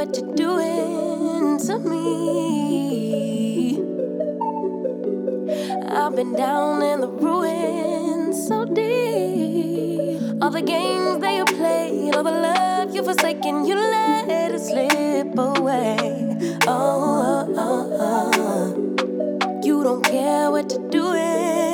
what you're doing to me. I've been down in the ruins so deep. All the games that you played, all the love you forsaken, you let it slip away. Oh, oh, oh, oh. you don't care what you're doing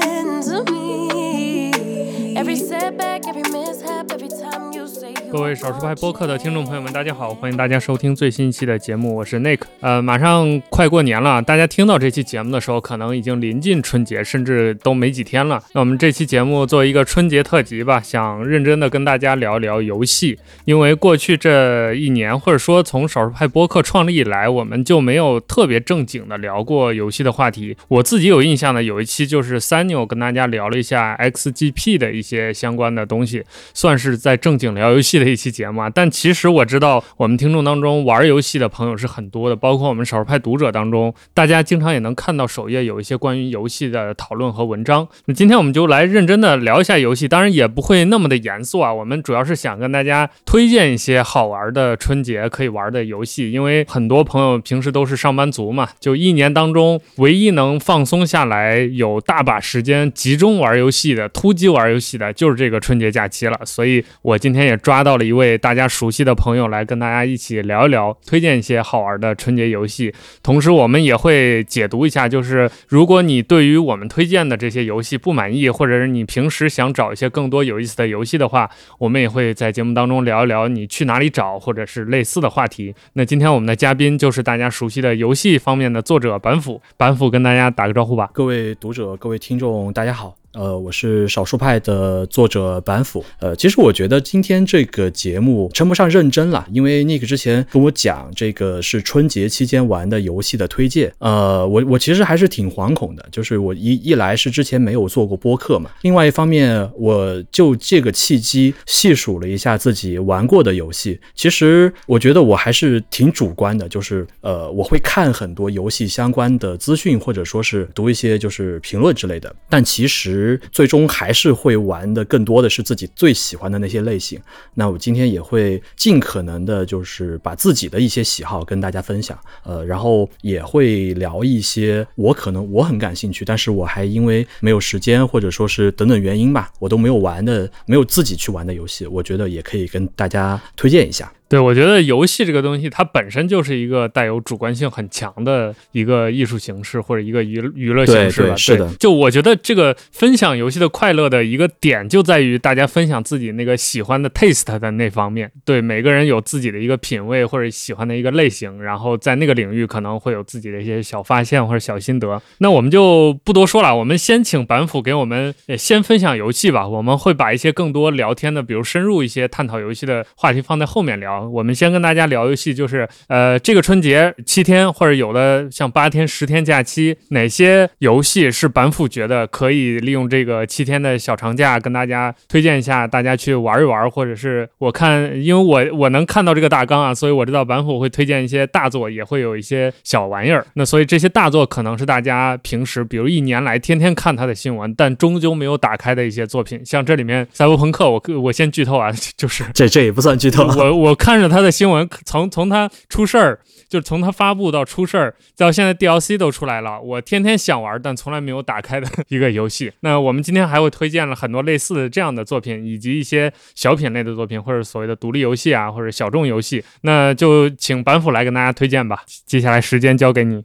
各位少数派播客的听众朋友们，大家好，欢迎大家收听最新一期的节目，我是 Nick。呃，马上快过年了，大家听到这期节目的时候，可能已经临近春节，甚至都没几天了。那我们这期节目作为一个春节特辑吧，想认真的跟大家聊一聊游戏，因为过去这一年，或者说从少数派播客创立以来，我们就没有特别正经的聊过游戏的话题。我自己有印象的有一期就是三牛跟大家聊了一下 XGP 的一些相关的东西，算是在正经聊游戏的一期节目啊。但其实我知道我们听众当中玩游戏的朋友是很多的，包括我们少数派读者当中，大家经常也能看到首页有一些关于游戏的讨论和文章。那今天我们就来认真的聊一下游戏，当然也不会那么的严肃啊。我们主要是想跟大家推荐一些好玩的春节可以玩的游戏，因为很多朋友平时都是上班族嘛，就一年当中唯一能放松下来、有大把时间集中玩游戏的、突击玩游戏的，就是这个春节假期了。所以我今天也抓到了一位大家熟悉的朋友来跟大家一起聊一聊，推荐一些好玩的春节游戏。同时，我们也会解读一下，就是如果你对于我们推荐的这些游戏不满意，或者是你平时想找一些更多有意思的游戏的话，我们也会在节目当中聊一聊你去哪里找，或者是类似的话题。那今天我们的嘉宾就是大家熟悉的游戏方面的作者板斧，板斧跟大家打个招呼吧。各位读者、各位听众，大家好。呃，我是少数派的作者板斧。呃，其实我觉得今天这个节目称不上认真了，因为 Nick 之前跟我讲这个是春节期间玩的游戏的推荐。呃，我我其实还是挺惶恐的，就是我一一来是之前没有做过播客嘛，另外一方面我就这个契机细数了一下自己玩过的游戏。其实我觉得我还是挺主观的，就是呃，我会看很多游戏相关的资讯，或者说是读一些就是评论之类的，但其实。最终还是会玩的更多的是自己最喜欢的那些类型。那我今天也会尽可能的，就是把自己的一些喜好跟大家分享。呃，然后也会聊一些我可能我很感兴趣，但是我还因为没有时间或者说是等等原因吧，我都没有玩的，没有自己去玩的游戏，我觉得也可以跟大家推荐一下。对，我觉得游戏这个东西，它本身就是一个带有主观性很强的一个艺术形式或者一个娱娱乐形式吧。是的，就我觉得这个分享游戏的快乐的一个点，就在于大家分享自己那个喜欢的 taste 的那方面。对，每个人有自己的一个品味或者喜欢的一个类型，然后在那个领域可能会有自己的一些小发现或者小心得。那我们就不多说了，我们先请板斧给我们先分享游戏吧。我们会把一些更多聊天的，比如深入一些探讨游戏的话题放在后面聊。我们先跟大家聊游戏，就是呃，这个春节七天或者有的像八天、十天假期，哪些游戏是板斧觉得可以利用这个七天的小长假跟大家推荐一下，大家去玩一玩，或者是我看，因为我我能看到这个大纲啊，所以我知道板斧会推荐一些大作，也会有一些小玩意儿。那所以这些大作可能是大家平时比如一年来天天看他的新闻，但终究没有打开的一些作品。像这里面赛博朋克，我我先剧透啊，就是这这也不算剧透，我 我看着他的。新闻从从他出事儿，就从他发布到出事儿，到现在 DLC 都出来了，我天天想玩，但从来没有打开的一个游戏。那我们今天还会推荐了很多类似的这样的作品，以及一些小品类的作品，或者所谓的独立游戏啊，或者小众游戏。那就请板斧来跟大家推荐吧。接下来时间交给你。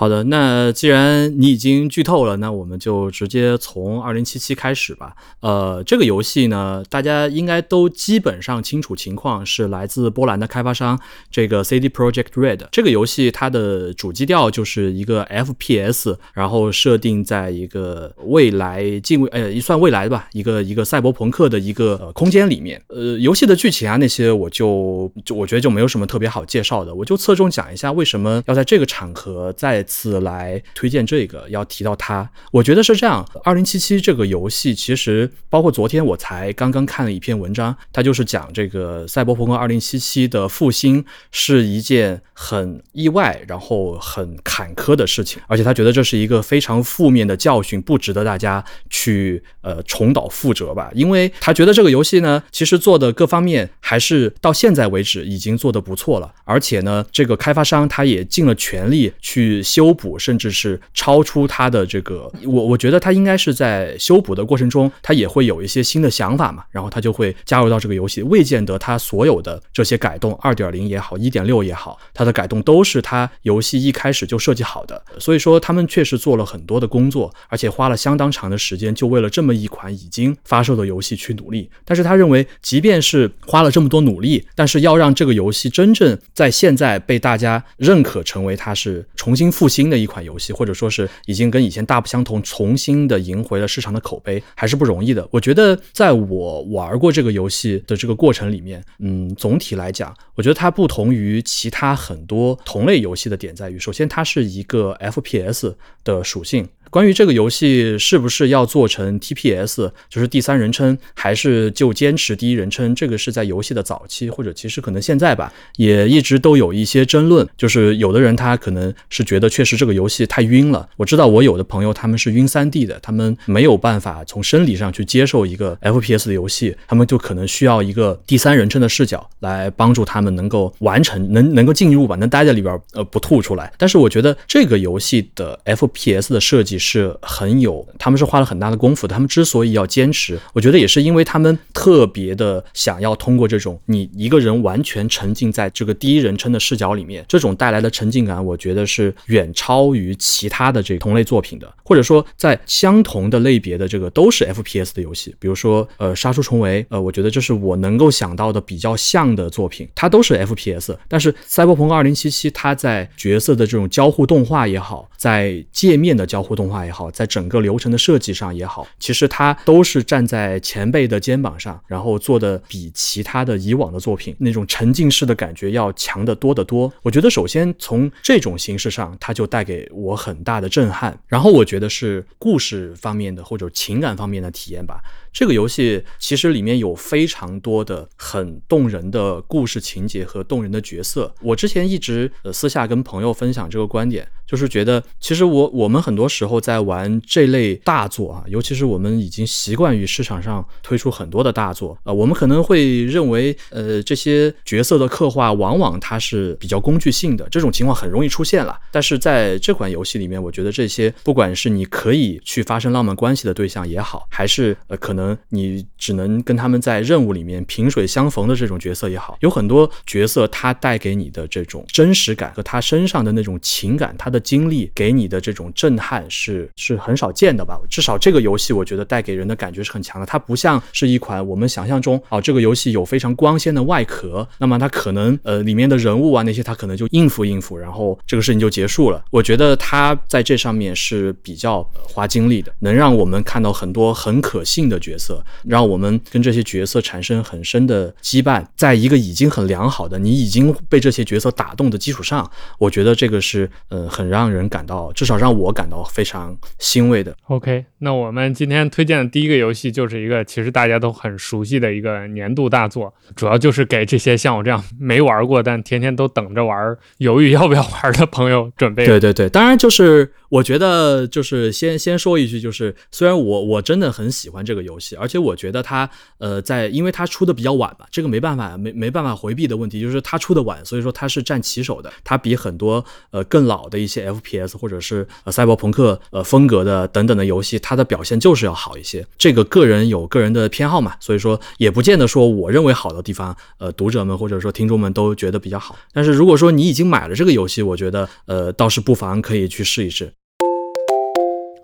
好的，那既然你已经剧透了，那我们就直接从二零七七开始吧。呃，这个游戏呢，大家应该都基本上清楚情况，是来自波兰的开发商这个 CD Project Red。这个游戏它的主基调就是一个 FPS，然后设定在一个未来近未呃一算未来吧，一个一个赛博朋克的一个呃空间里面。呃，游戏的剧情啊那些我就就我觉得就没有什么特别好介绍的，我就侧重讲一下为什么要在这个场合在。次来推荐这个，要提到它。我觉得是这样，二零七七这个游戏其实包括昨天我才刚刚看了一篇文章，它就是讲这个赛博朋克二零七七的复兴是一件很意外，然后很坎坷的事情，而且他觉得这是一个非常负面的教训，不值得大家去呃重蹈覆辙吧。因为他觉得这个游戏呢，其实做的各方面还是到现在为止已经做得不错了，而且呢，这个开发商他也尽了全力去修补，甚至是超出他的这个，我我觉得他应该是在修补的过程中，他也会有一些新的想法嘛，然后他就会加入到这个游戏。未见得他所有的这些改动，二点零也好，一点六也好，它的改动都是他游戏一开始就设计好的。所以说，他们确实做了很多的工作，而且花了相当长的时间，就为了这么一款已经发售的游戏去努力。但是他认为，即便是花了这么多努力，但是要让这个游戏真正在现在被大家认可，成为它是重新复兴的一款游戏，或者说是已经跟以前大不相同，重新的赢回了市场的口碑，还是不容易的。我觉得，在我玩过这个游戏的这个过程里面，嗯，总体来讲，我觉得它不同于其他很多同类游戏的点在于，首先它是一个 FPS 的属性。关于这个游戏是不是要做成 TPS，就是第三人称，还是就坚持第一人称？这个是在游戏的早期，或者其实可能现在吧，也一直都有一些争论。就是有的人他可能是觉得确实这个游戏太晕了。我知道我有的朋友他们是晕三 D 的，他们没有办法从生理上去接受一个 FPS 的游戏，他们就可能需要一个第三人称的视角来帮助他们能够完成，能能够进入吧，能待在里边呃不吐出来。但是我觉得这个游戏的 FPS 的设计。是很有，他们是花了很大的功夫的。他们之所以要坚持，我觉得也是因为他们特别的想要通过这种你一个人完全沉浸在这个第一人称的视角里面，这种带来的沉浸感，我觉得是远超于其他的这同类作品的。或者说，在相同的类别的这个都是 FPS 的游戏，比如说呃杀出重围，呃，我觉得这是我能够想到的比较像的作品，它都是 FPS。但是赛博朋克2077，它在角色的这种交互动画也好，在界面的交互动画也好，在整个流程的设计上也好，其实它都是站在前辈的肩膀上，然后做的比其他的以往的作品那种沉浸式的感觉要强得多得多。我觉得首先从这种形式上，它就带给我很大的震撼。然后我觉得是故事方面的或者情感方面的体验吧。这个游戏其实里面有非常多的很动人的故事情节和动人的角色。我之前一直呃私下跟朋友分享这个观点，就是觉得其实我我们很多时候在玩这类大作啊，尤其是我们已经习惯于市场上推出很多的大作啊，我们可能会认为呃这些角色的刻画往往它是比较工具性的，这种情况很容易出现了。但是在这款游戏里面，我觉得这些不管是你可以去发生浪漫关系的对象也好，还是呃可能。能你只能跟他们在任务里面萍水相逢的这种角色也好，有很多角色他带给你的这种真实感和他身上的那种情感，他的经历给你的这种震撼是是很少见的吧？至少这个游戏我觉得带给人的感觉是很强的。它不像是一款我们想象中啊，这个游戏有非常光鲜的外壳，那么它可能呃里面的人物啊那些它可能就应付应付，然后这个事情就结束了。我觉得它在这上面是比较花精力的，能让我们看到很多很可信的角。角色让我们跟这些角色产生很深的羁绊，在一个已经很良好的你已经被这些角色打动的基础上，我觉得这个是呃很让人感到，至少让我感到非常欣慰的。OK，那我们今天推荐的第一个游戏就是一个其实大家都很熟悉的一个年度大作，主要就是给这些像我这样没玩过但天天都等着玩、犹豫要不要玩的朋友准备。对对对，当然就是我觉得就是先先说一句，就是虽然我我真的很喜欢这个游戏。而且我觉得它，呃，在因为它出的比较晚嘛，这个没办法，没没办法回避的问题，就是它出的晚，所以说它是占旗手的。它比很多呃更老的一些 FPS 或者是呃赛博朋克呃风格的等等的游戏，它的表现就是要好一些。这个个人有个人的偏好嘛，所以说也不见得说我认为好的地方，呃，读者们或者说听众们都觉得比较好。但是如果说你已经买了这个游戏，我觉得呃倒是不妨可以去试一试。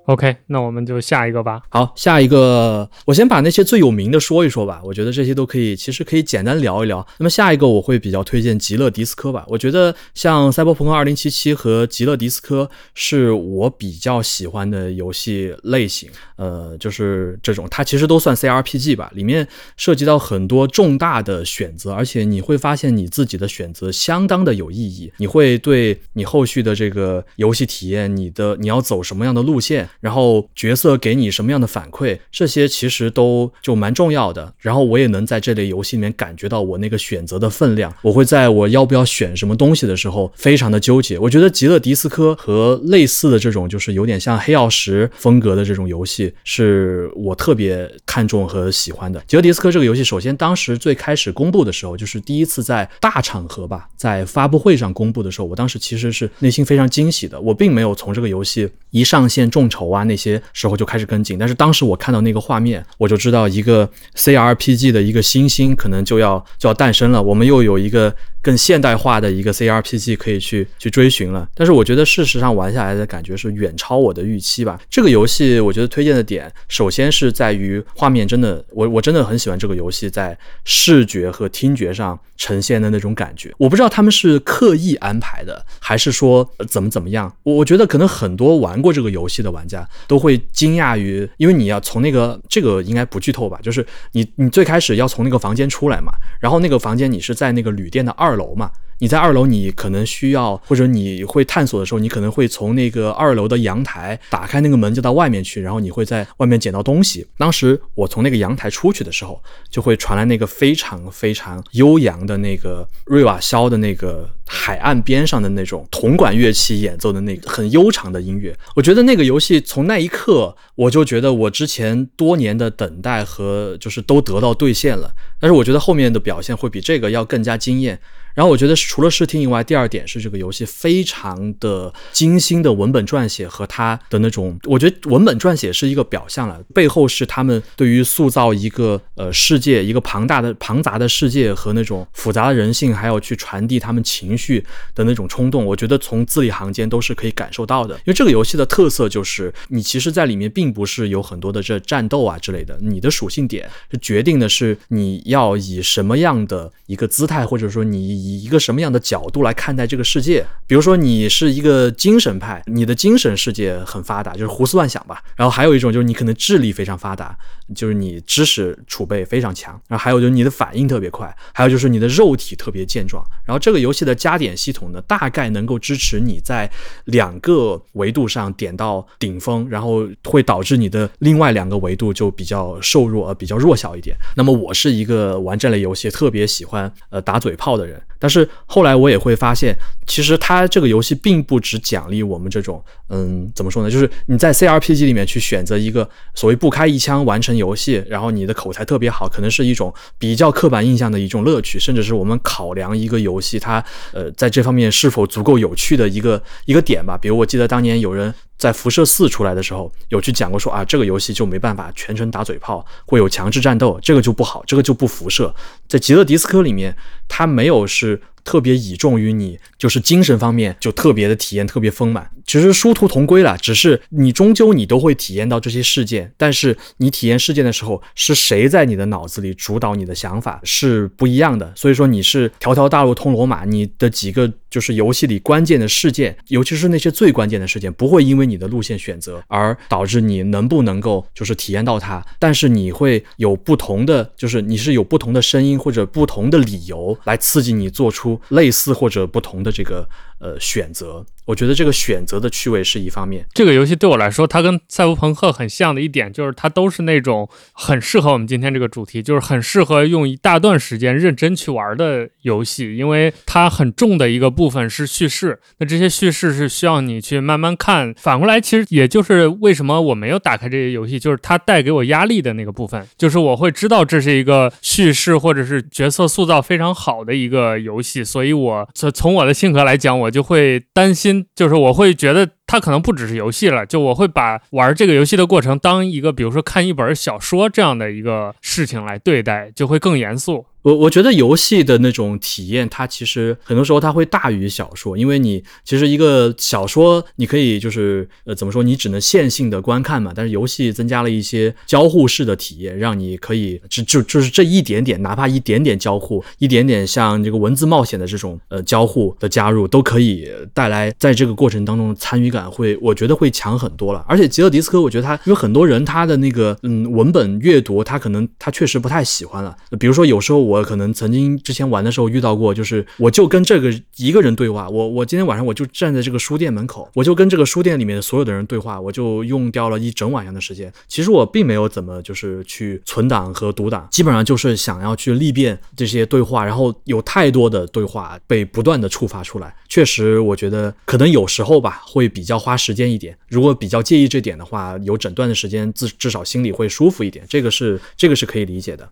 OK，那我们就下一个吧。好，下一个，我先把那些最有名的说一说吧。我觉得这些都可以，其实可以简单聊一聊。那么下一个我会比较推荐《极乐迪斯科》吧。我觉得像《赛博朋克2077》和《极乐迪斯科》是我比较喜欢的游戏类型。呃，就是这种，它其实都算 CRPG 吧，里面涉及到很多重大的选择，而且你会发现你自己的选择相当的有意义。你会对你后续的这个游戏体验，你的你要走什么样的路线，然后角色给你什么样的反馈，这些其实都就蛮重要的。然后我也能在这类游戏里面感觉到我那个选择的分量。我会在我要不要选什么东西的时候，非常的纠结。我觉得《极乐迪斯科》和类似的这种，就是有点像黑曜石风格的这种游戏。是我特别看重和喜欢的《极乐迪斯科》这个游戏。首先，当时最开始公布的时候，就是第一次在大场合吧，在发布会上公布的时候，我当时其实是内心非常惊喜的。我并没有从这个游戏一上线众筹啊那些时候就开始跟进，但是当时我看到那个画面，我就知道一个 CRPG 的一个新星可能就要就要诞生了。我们又有一个。更现代化的一个 CRPG 可以去去追寻了，但是我觉得事实上玩下来的感觉是远超我的预期吧。这个游戏我觉得推荐的点，首先是在于画面真的，我我真的很喜欢这个游戏在视觉和听觉上呈现的那种感觉。我不知道他们是刻意安排的，还是说怎么怎么样。我我觉得可能很多玩过这个游戏的玩家都会惊讶于，因为你要从那个这个应该不剧透吧，就是你你最开始要从那个房间出来嘛，然后那个房间你是在那个旅店的二。楼嘛，你在二楼，你可能需要，或者你会探索的时候，你可能会从那个二楼的阳台打开那个门，就到外面去，然后你会在外面捡到东西。当时我从那个阳台出去的时候，就会传来那个非常非常悠扬的那个瑞瓦肖的那个海岸边上的那种铜管乐器演奏的那个很悠长的音乐。我觉得那个游戏从那一刻，我就觉得我之前多年的等待和就是都得到兑现了。但是我觉得后面的表现会比这个要更加惊艳。然后我觉得除了视听以外，第二点是这个游戏非常的精心的文本撰写和它的那种，我觉得文本撰写是一个表象了，背后是他们对于塑造一个呃世界，一个庞大的庞杂的世界和那种复杂的人性，还有去传递他们情绪的那种冲动，我觉得从字里行间都是可以感受到的。因为这个游戏的特色就是，你其实在里面并不是有很多的这战斗啊之类的，你的属性点是决定的是你要以什么样的一个姿态，或者说你。以一个什么样的角度来看待这个世界？比如说，你是一个精神派，你的精神世界很发达，就是胡思乱想吧。然后还有一种就是你可能智力非常发达，就是你知识储备非常强。然后还有就是你的反应特别快，还有就是你的肉体特别健壮。然后这个游戏的加点系统呢，大概能够支持你在两个维度上点到顶峰，然后会导致你的另外两个维度就比较瘦弱，呃，比较弱小一点。那么我是一个玩这类游戏特别喜欢呃打嘴炮的人。但是后来我也会发现，其实它这个游戏并不只奖励我们这种，嗯，怎么说呢？就是你在 CRPG 里面去选择一个所谓不开一枪完成游戏，然后你的口才特别好，可能是一种比较刻板印象的一种乐趣，甚至是我们考量一个游戏它，呃，在这方面是否足够有趣的一个一个点吧。比如我记得当年有人。在辐射四出来的时候，有去讲过说啊，这个游戏就没办法全程打嘴炮，会有强制战斗，这个就不好，这个就不辐射。在极乐迪斯科里面，它没有是特别倚重于你，就是精神方面就特别的体验特别丰满。其实殊途同归了，只是你终究你都会体验到这些事件，但是你体验事件的时候，是谁在你的脑子里主导你的想法是不一样的。所以说你是条条大路通罗马，你的几个就是游戏里关键的事件，尤其是那些最关键的事件，不会因为你的路线选择而导致你能不能够就是体验到它，但是你会有不同的，就是你是有不同的声音或者不同的理由来刺激你做出类似或者不同的这个。呃，选择，我觉得这个选择的趣味是一方面。这个游戏对我来说，它跟赛博朋克很像的一点，就是它都是那种很适合我们今天这个主题，就是很适合用一大段时间认真去玩的游戏。因为它很重的一个部分是叙事，那这些叙事是需要你去慢慢看。反过来，其实也就是为什么我没有打开这些游戏，就是它带给我压力的那个部分，就是我会知道这是一个叙事或者是角色塑造非常好的一个游戏，所以我从从我的性格来讲，我。就会担心，就是我会觉得它可能不只是游戏了，就我会把玩这个游戏的过程当一个，比如说看一本小说这样的一个事情来对待，就会更严肃。我我觉得游戏的那种体验，它其实很多时候它会大于小说，因为你其实一个小说你可以就是呃怎么说，你只能线性的观看嘛，但是游戏增加了一些交互式的体验，让你可以就就就是这一点点，哪怕一点点交互，一点点像这个文字冒险的这种呃交互的加入，都可以带来在这个过程当中参与感会，我觉得会强很多了。而且吉尔迪斯科，我觉得他因为很多人他的那个嗯文本阅读，他可能他确实不太喜欢了，比如说有时候我。我可能曾经之前玩的时候遇到过，就是我就跟这个一个人对话。我我今天晚上我就站在这个书店门口，我就跟这个书店里面所有的人对话，我就用掉了一整晚上的时间。其实我并没有怎么就是去存档和读档，基本上就是想要去历遍这些对话，然后有太多的对话被不断的触发出来。确实，我觉得可能有时候吧会比较花时间一点。如果比较介意这点的话，有整段的时间至至少心里会舒服一点。这个是这个是可以理解的。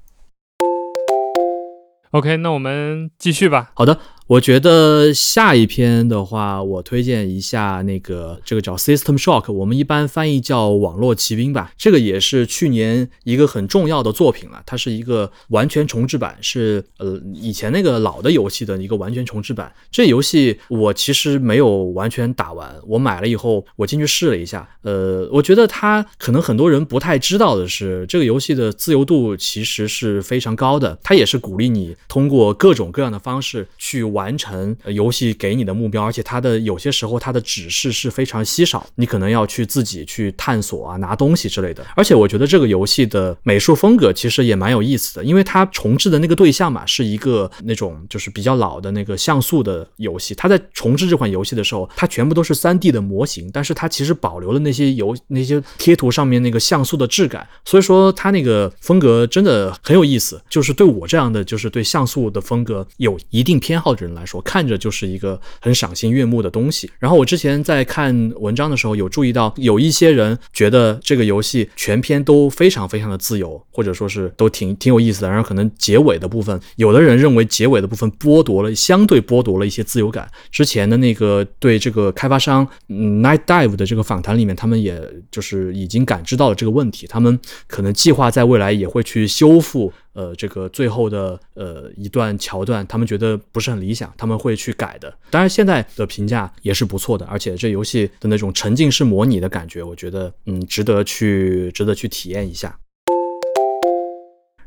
OK，那我们继续吧。好的。我觉得下一篇的话，我推荐一下那个这个叫 System Shock，我们一般翻译叫网络骑兵吧。这个也是去年一个很重要的作品了，它是一个完全重置版，是呃以前那个老的游戏的一个完全重置版。这游戏我其实没有完全打完，我买了以后我进去试了一下，呃，我觉得它可能很多人不太知道的是，这个游戏的自由度其实是非常高的，它也是鼓励你通过各种各样的方式去。完成游戏给你的目标，而且它的有些时候它的指示是非常稀少，你可能要去自己去探索啊，拿东西之类的。而且我觉得这个游戏的美术风格其实也蛮有意思的，因为它重置的那个对象嘛，是一个那种就是比较老的那个像素的游戏。它在重置这款游戏的时候，它全部都是三 D 的模型，但是它其实保留了那些游那些贴图上面那个像素的质感，所以说它那个风格真的很有意思。就是对我这样的就是对像素的风格有一定偏好的。人来说，看着就是一个很赏心悦目的东西。然后我之前在看文章的时候，有注意到有一些人觉得这个游戏全篇都非常非常的自由，或者说是都挺挺有意思的。然后可能结尾的部分，有的人认为结尾的部分剥夺了相对剥夺了一些自由感。之前的那个对这个开发商 Night Dive 的这个访谈里面，他们也就是已经感知到了这个问题，他们可能计划在未来也会去修复。呃，这个最后的呃一段桥段，他们觉得不是很理想，他们会去改的。当然，现在的评价也是不错的，而且这游戏的那种沉浸式模拟的感觉，我觉得嗯，值得去值得去体验一下。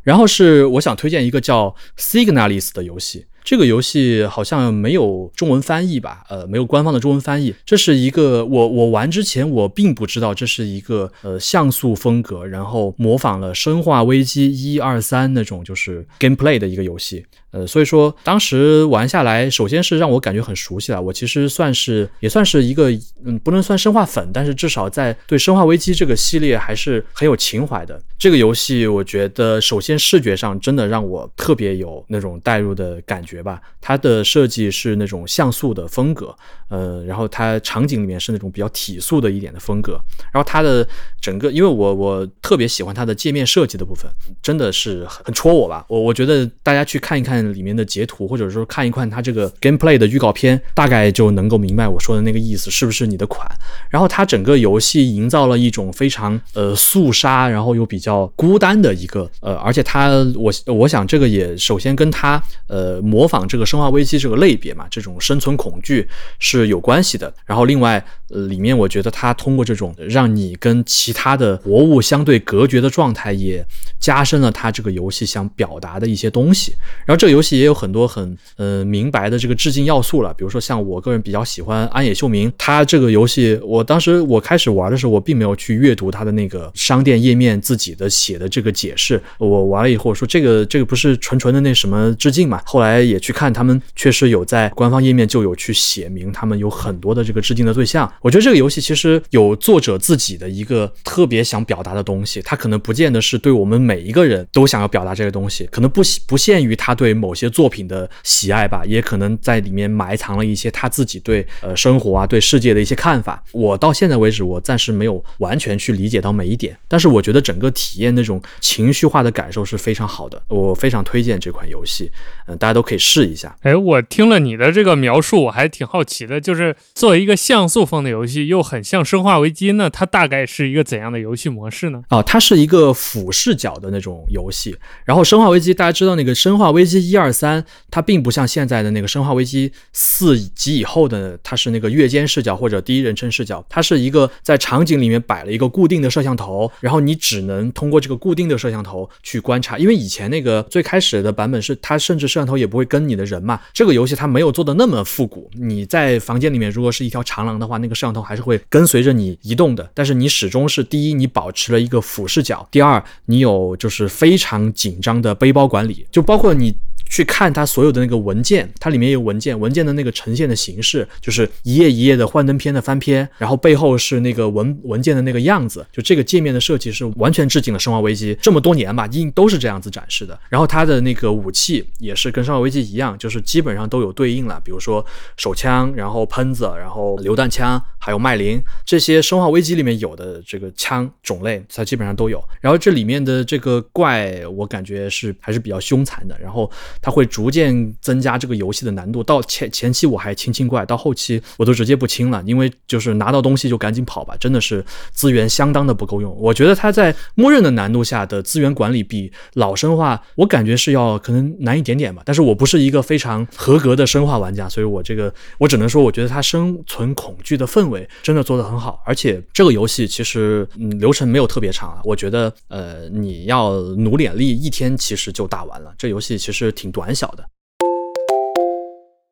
然后是我想推荐一个叫 Signalis 的游戏。这个游戏好像没有中文翻译吧？呃，没有官方的中文翻译。这是一个我我玩之前我并不知道这是一个呃像素风格，然后模仿了《生化危机》一二三那种就是 gameplay 的一个游戏。呃，所以说当时玩下来，首先是让我感觉很熟悉了。我其实算是也算是一个，嗯，不能算生化粉，但是至少在对《生化危机》这个系列还是很有情怀的。这个游戏我觉得，首先视觉上真的让我特别有那种代入的感觉吧。它的设计是那种像素的风格，呃，然后它场景里面是那种比较体素的一点的风格。然后它的整个，因为我我特别喜欢它的界面设计的部分，真的是很戳我吧。我我觉得大家去看一看。里面的截图，或者说看一看它这个 gameplay 的预告片，大概就能够明白我说的那个意思是不是你的款。然后它整个游戏营造了一种非常呃肃杀，然后又比较孤单的一个呃，而且它我我想这个也首先跟它呃模仿这个生化危机这个类别嘛，这种生存恐惧是有关系的。然后另外呃里面我觉得它通过这种让你跟其他的活物相对隔绝的状态，也加深了它这个游戏想表达的一些东西。然后这个。游戏也有很多很呃明白的这个致敬要素了，比如说像我个人比较喜欢安野秀明，他这个游戏，我当时我开始玩的时候，我并没有去阅读他的那个商店页面自己的写的这个解释，我玩了以后说这个这个不是纯纯的那什么致敬嘛，后来也去看他们确实有在官方页面就有去写明他们有很多的这个致敬的对象，我觉得这个游戏其实有作者自己的一个特别想表达的东西，他可能不见得是对我们每一个人都想要表达这个东西，可能不不限于他对。某些作品的喜爱吧，也可能在里面埋藏了一些他自己对呃生活啊、对世界的一些看法。我到现在为止，我暂时没有完全去理解到每一点，但是我觉得整个体验那种情绪化的感受是非常好的。我非常推荐这款游戏，嗯，大家都可以试一下。哎，我听了你的这个描述，我还挺好奇的，就是作为一个像素风的游戏，又很像《生化危机》呢？它大概是一个怎样的游戏模式呢？啊，它是一个俯视角的那种游戏。然后《生化危机》，大家知道那个《生化危机》一二三，它并不像现在的那个《生化危机》四及以后的，它是那个跃间视角或者第一人称视角，它是一个在场景里面摆了一个固定的摄像头，然后你只能通过这个固定的摄像头去观察。因为以前那个最开始的版本是它甚至摄像头也不会跟你的人嘛，这个游戏它没有做的那么复古。你在房间里面如果是一条长廊的话，那个摄像头还是会跟随着你移动的，但是你始终是第一，你保持了一个俯视角；第二，你有就是非常紧张的背包管理，就包括你。去看它所有的那个文件，它里面有文件，文件的那个呈现的形式就是一页一页的幻灯片的翻篇，然后背后是那个文文件的那个样子，就这个界面的设计是完全致敬了《生化危机》这么多年吧，应都是这样子展示的。然后它的那个武器也是跟《生化危机》一样，就是基本上都有对应了，比如说手枪，然后喷子，然后榴弹枪，还有麦林这些《生化危机》里面有的这个枪种类，它基本上都有。然后这里面的这个怪，我感觉是还是比较凶残的，然后。它会逐渐增加这个游戏的难度，到前前期我还清清怪，到后期我都直接不清了，因为就是拿到东西就赶紧跑吧，真的是资源相当的不够用。我觉得它在默认的难度下的资源管理比老生化，我感觉是要可能难一点点吧。但是我不是一个非常合格的生化玩家，所以我这个我只能说，我觉得它生存恐惧的氛围真的做得很好，而且这个游戏其实嗯流程没有特别长啊，我觉得呃你要努点力，一天其实就打完了。这游戏其实挺。短小的，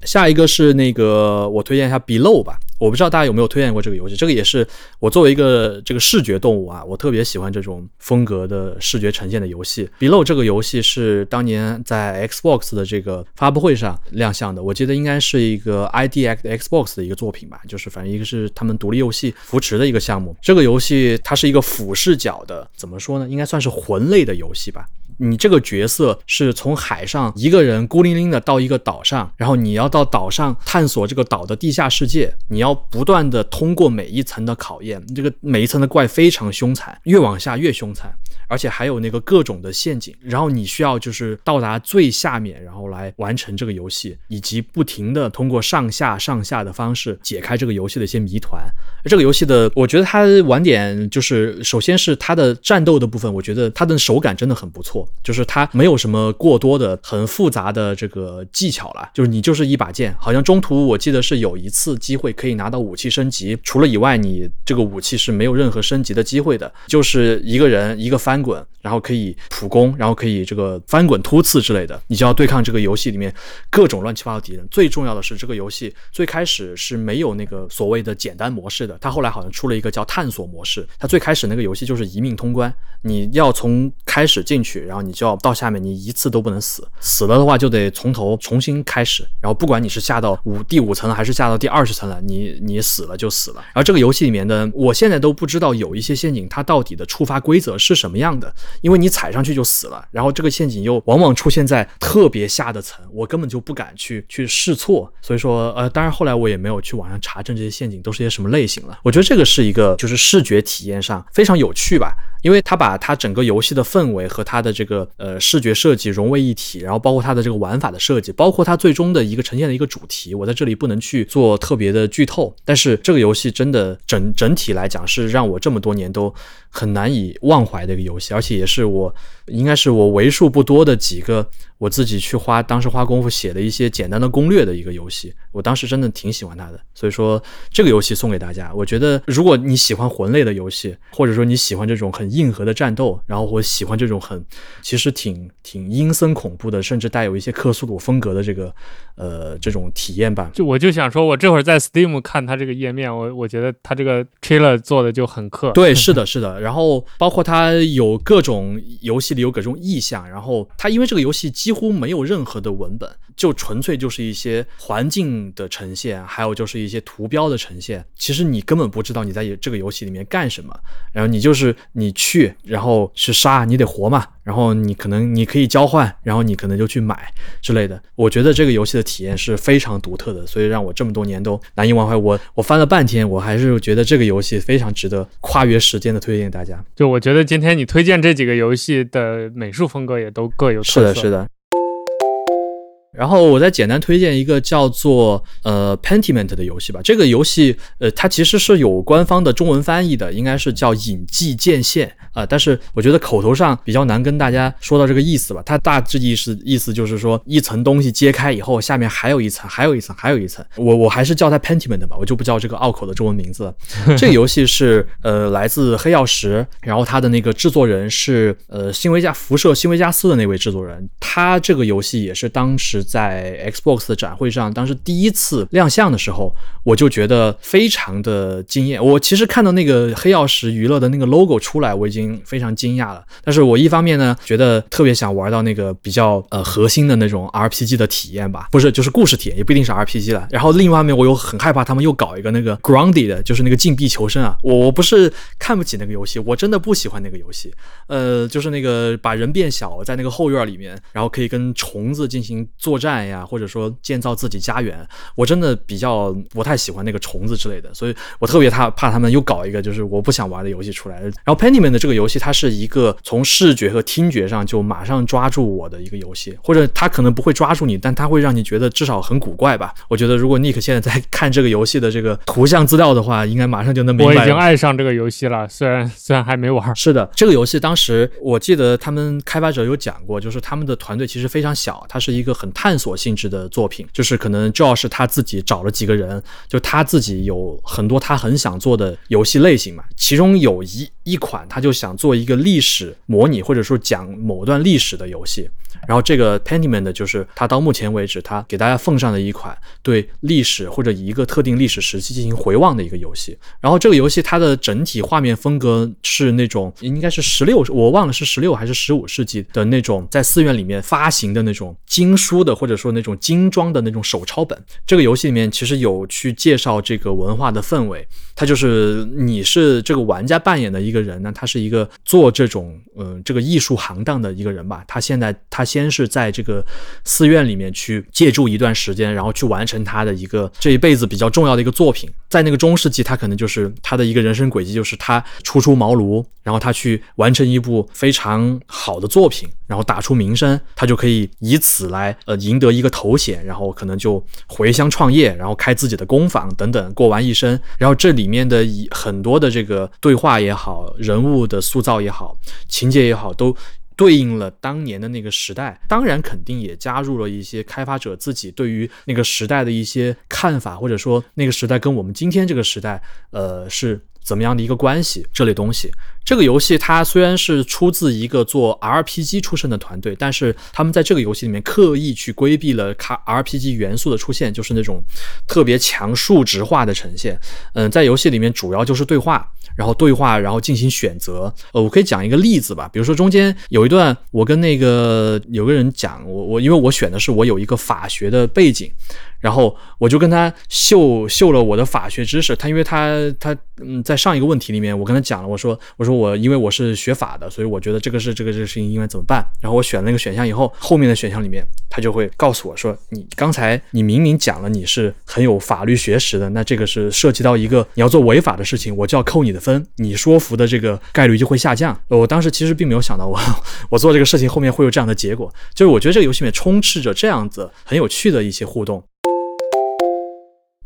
下一个是那个我推荐一下 Below 吧，我不知道大家有没有推荐过这个游戏，这个也是我作为一个这个视觉动物啊，我特别喜欢这种风格的视觉呈现的游戏。Below 这个游戏是当年在 Xbox 的这个发布会上亮相的，我记得应该是一个 IDX Xbox 的一个作品吧，就是反正一个是他们独立游戏扶持的一个项目。这个游戏它是一个俯视角的，怎么说呢？应该算是魂类的游戏吧。你这个角色是从海上一个人孤零零的到一个岛上，然后你要到岛上探索这个岛的地下世界，你要不断的通过每一层的考验，这个每一层的怪非常凶残，越往下越凶残，而且还有那个各种的陷阱，然后你需要就是到达最下面，然后来完成这个游戏，以及不停的通过上下上下的方式解开这个游戏的一些谜团。这个游戏的，我觉得它玩点就是，首先是它的战斗的部分，我觉得它的手感真的很不错。就是它没有什么过多的很复杂的这个技巧了，就是你就是一把剑，好像中途我记得是有一次机会可以拿到武器升级，除了以外你这个武器是没有任何升级的机会的，就是一个人一个翻滚，然后可以普攻，然后可以这个翻滚突刺之类的，你就要对抗这个游戏里面各种乱七八糟敌人。最重要的是这个游戏最开始是没有那个所谓的简单模式的，它后来好像出了一个叫探索模式，它最开始那个游戏就是一命通关，你要从开始进去，然后。你就要到下面，你一次都不能死，死了的话就得从头重新开始。然后不管你是下到五第五层了，还是下到第二十层了，你你死了就死了。然后这个游戏里面的，我现在都不知道有一些陷阱它到底的触发规则是什么样的，因为你踩上去就死了。然后这个陷阱又往往出现在特别下的层，我根本就不敢去去试错。所以说，呃，当然后来我也没有去网上查证这些陷阱都是些什么类型我觉得这个是一个就是视觉体验上非常有趣吧。因为它把它整个游戏的氛围和它的这个呃视觉设计融为一体，然后包括它的这个玩法的设计，包括它最终的一个呈现的一个主题，我在这里不能去做特别的剧透。但是这个游戏真的整整体来讲是让我这么多年都很难以忘怀的一个游戏，而且也是我应该是我为数不多的几个。我自己去花当时花功夫写了一些简单的攻略的一个游戏，我当时真的挺喜欢它的，所以说这个游戏送给大家。我觉得如果你喜欢魂类的游戏，或者说你喜欢这种很硬核的战斗，然后我喜欢这种很其实挺挺阴森恐怖的，甚至带有一些克苏鲁风格的这个呃这种体验吧。就我就想说，我这会儿在 Steam 看它这个页面，我我觉得它这个 trailer 做的就很克。对，是的，是的。然后包括它有各种游戏里有各种意象，然后它因为这个游戏。几乎没有任何的文本，就纯粹就是一些环境的呈现，还有就是一些图标的呈现。其实你根本不知道你在这个游戏里面干什么，然后你就是你去，然后去杀，你得活嘛。然后你可能你可以交换，然后你可能就去买之类的。我觉得这个游戏的体验是非常独特的，所以让我这么多年都难以忘怀。我我翻了半天，我还是觉得这个游戏非常值得跨越时间的推荐给大家。就我觉得今天你推荐这几个游戏的美术风格也都各有特色。是的，是的。然后我再简单推荐一个叫做呃 Pentiment 的游戏吧。这个游戏呃它其实是有官方的中文翻译的，应该是叫《隐迹剑线》啊。但是我觉得口头上比较难跟大家说到这个意思吧。它大致意思意思就是说一层东西揭开以后，下面还有一层，还有一层，还有一层。我我还是叫它 Pentiment 吧，我就不叫这个拗口的中文名字。这个游戏是呃来自黑曜石，然后它的那个制作人是呃新维加辐射新维加斯的那位制作人。他这个游戏也是当时在 Xbox 的展会上，当时第一次亮相的时候，我就觉得非常的惊艳。我其实看到那个黑曜石娱乐的那个 logo 出来，我已经非常惊讶了。但是我一方面呢，觉得特别想玩到那个比较呃核心的那种 RPG 的体验吧，不是就是故事体验，也不一定是 RPG 了。然后另一方面，我又很害怕他们又搞一个那个 grounded，就是那个禁闭求生啊。我我不是看不起那个游戏，我真的不喜欢那个游戏。呃，就是那个把人变小，在那个后院里面，然后可以跟虫子进行做作战呀，或者说建造自己家园。我真的比较不太喜欢那个虫子之类的，所以我特别怕怕他们又搞一个就是我不想玩的游戏出来。然后 Pennyman 的这个游戏，它是一个从视觉和听觉上就马上抓住我的一个游戏，或者它可能不会抓住你，但它会让你觉得至少很古怪吧。我觉得如果 Nick 现在在 看这个游戏的这个图像资料的话，应该马上就能明白。我已经爱上这个游戏了，虽然虽然还没玩。是的，这个游戏当时我记得他们开发者有讲过，就是他们的团队其实非常小，它是一个很探索性质的作品，就是可能主要是他自己找了几个人，就他自己有很多他很想做的游戏类型嘛，其中有一一款他就想做一个历史模拟或者说讲某段历史的游戏。然后这个 Pentiment 就是他到目前为止他给大家奉上的一款对历史或者一个特定历史时期进行回望的一个游戏。然后这个游戏它的整体画面风格是那种应该是十六，我忘了是十六还是十五世纪的那种在寺院里面发行的那种经书的或者说那种精装的那种手抄本。这个游戏里面其实有去介绍这个文化的氛围，他就是你是这个玩家扮演的一个人呢，他是一个做这种嗯这个艺术行当的一个人吧，他现在他。先是在这个寺院里面去借住一段时间，然后去完成他的一个这一辈子比较重要的一个作品。在那个中世纪，他可能就是他的一个人生轨迹，就是他初出茅庐，然后他去完成一部非常好的作品，然后打出名声，他就可以以此来呃赢得一个头衔，然后可能就回乡创业，然后开自己的工坊等等，过完一生。然后这里里面的以很多的这个对话也好，人物的塑造也好，情节也好，都。对应了当年的那个时代，当然肯定也加入了一些开发者自己对于那个时代的一些看法，或者说那个时代跟我们今天这个时代，呃，是怎么样的一个关系这类东西。这个游戏它虽然是出自一个做 RPG 出身的团队，但是他们在这个游戏里面刻意去规避了卡 RPG 元素的出现，就是那种特别强数值化的呈现。嗯，在游戏里面主要就是对话，然后对话，然后进行选择。呃，我可以讲一个例子吧，比如说中间有一段，我跟那个有个人讲，我我因为我选的是我有一个法学的背景。然后我就跟他秀秀了我的法学知识，他因为他他嗯在上一个问题里面，我跟他讲了，我说我说我因为我是学法的，所以我觉得这个是这个这个事情应该怎么办。然后我选了那个选项以后，后面的选项里面他就会告诉我说，你刚才你明明讲了你是很有法律学识的，那这个是涉及到一个你要做违法的事情，我就要扣你的分，你说服的这个概率就会下降。我当时其实并没有想到我 我做这个事情后面会有这样的结果，就是我觉得这个游戏里面充斥着这样子很有趣的一些互动。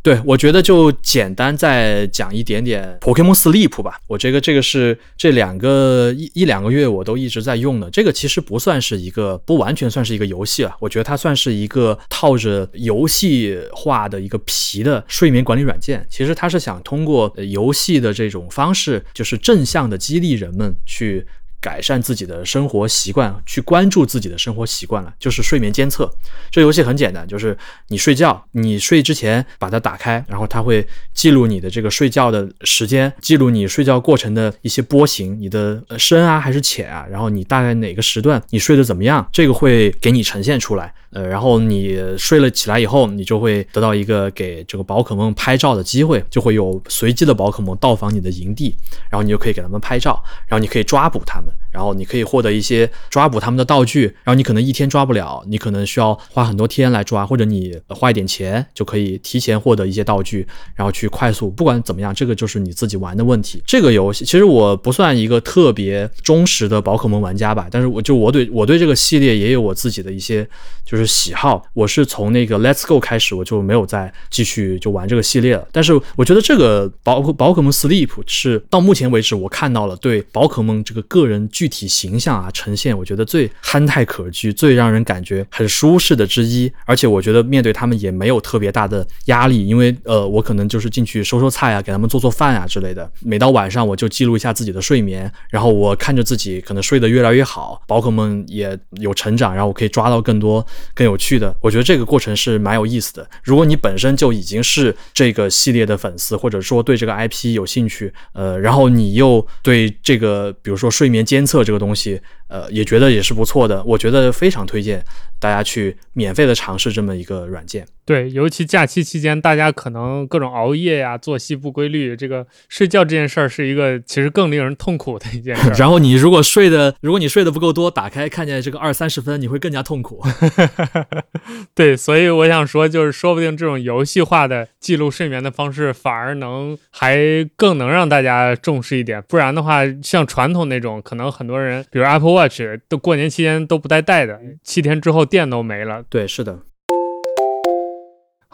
对，我觉得就简单再讲一点点 Pokemon Sleep 吧。我这个这个是这两个一一两个月我都一直在用的。这个其实不算是一个，不完全算是一个游戏了。我觉得它算是一个套着游戏化的一个皮的睡眠管理软件。其实它是想通过游戏的这种方式，就是正向的激励人们去。改善自己的生活习惯，去关注自己的生活习惯了，就是睡眠监测。这游戏很简单，就是你睡觉，你睡之前把它打开，然后它会记录你的这个睡觉的时间，记录你睡觉过程的一些波形，你的深啊还是浅啊，然后你大概哪个时段你睡得怎么样，这个会给你呈现出来。呃，然后你睡了起来以后，你就会得到一个给这个宝可梦拍照的机会，就会有随机的宝可梦到访你的营地，然后你就可以给他们拍照，然后你可以抓捕他们。然后你可以获得一些抓捕他们的道具，然后你可能一天抓不了，你可能需要花很多天来抓，或者你花一点钱就可以提前获得一些道具，然后去快速。不管怎么样，这个就是你自己玩的问题。这个游戏其实我不算一个特别忠实的宝可梦玩家吧，但是我就我对我对这个系列也有我自己的一些就是喜好。我是从那个 Let's Go 开始，我就没有再继续就玩这个系列了。但是我觉得这个宝宝可梦 Sleep 是到目前为止我看到了对宝可梦这个个人。具体形象啊，呈现我觉得最憨态可掬、最让人感觉很舒适的之一。而且我觉得面对他们也没有特别大的压力，因为呃，我可能就是进去收收菜啊，给他们做做饭啊之类的。每到晚上我就记录一下自己的睡眠，然后我看着自己可能睡得越来越好，宝可梦也有成长，然后我可以抓到更多更有趣的。我觉得这个过程是蛮有意思的。如果你本身就已经是这个系列的粉丝，或者说对这个 IP 有兴趣，呃，然后你又对这个比如说睡眠监测这个东西，呃，也觉得也是不错的。我觉得非常推荐大家去免费的尝试这么一个软件。对，尤其假期期间，大家可能各种熬夜呀、作息不规律，这个睡觉这件事儿是一个其实更令人痛苦的一件事。然后你如果睡的，如果你睡得不够多，打开看见这个二三十分，你会更加痛苦。对，所以我想说，就是说不定这种游戏化的记录睡眠的方式，反而能还更能让大家重视一点。不然的话，像传统那种，可能很多人，比如 Apple Watch，都过年期间都不带带的，七天之后电都没了。对，是的。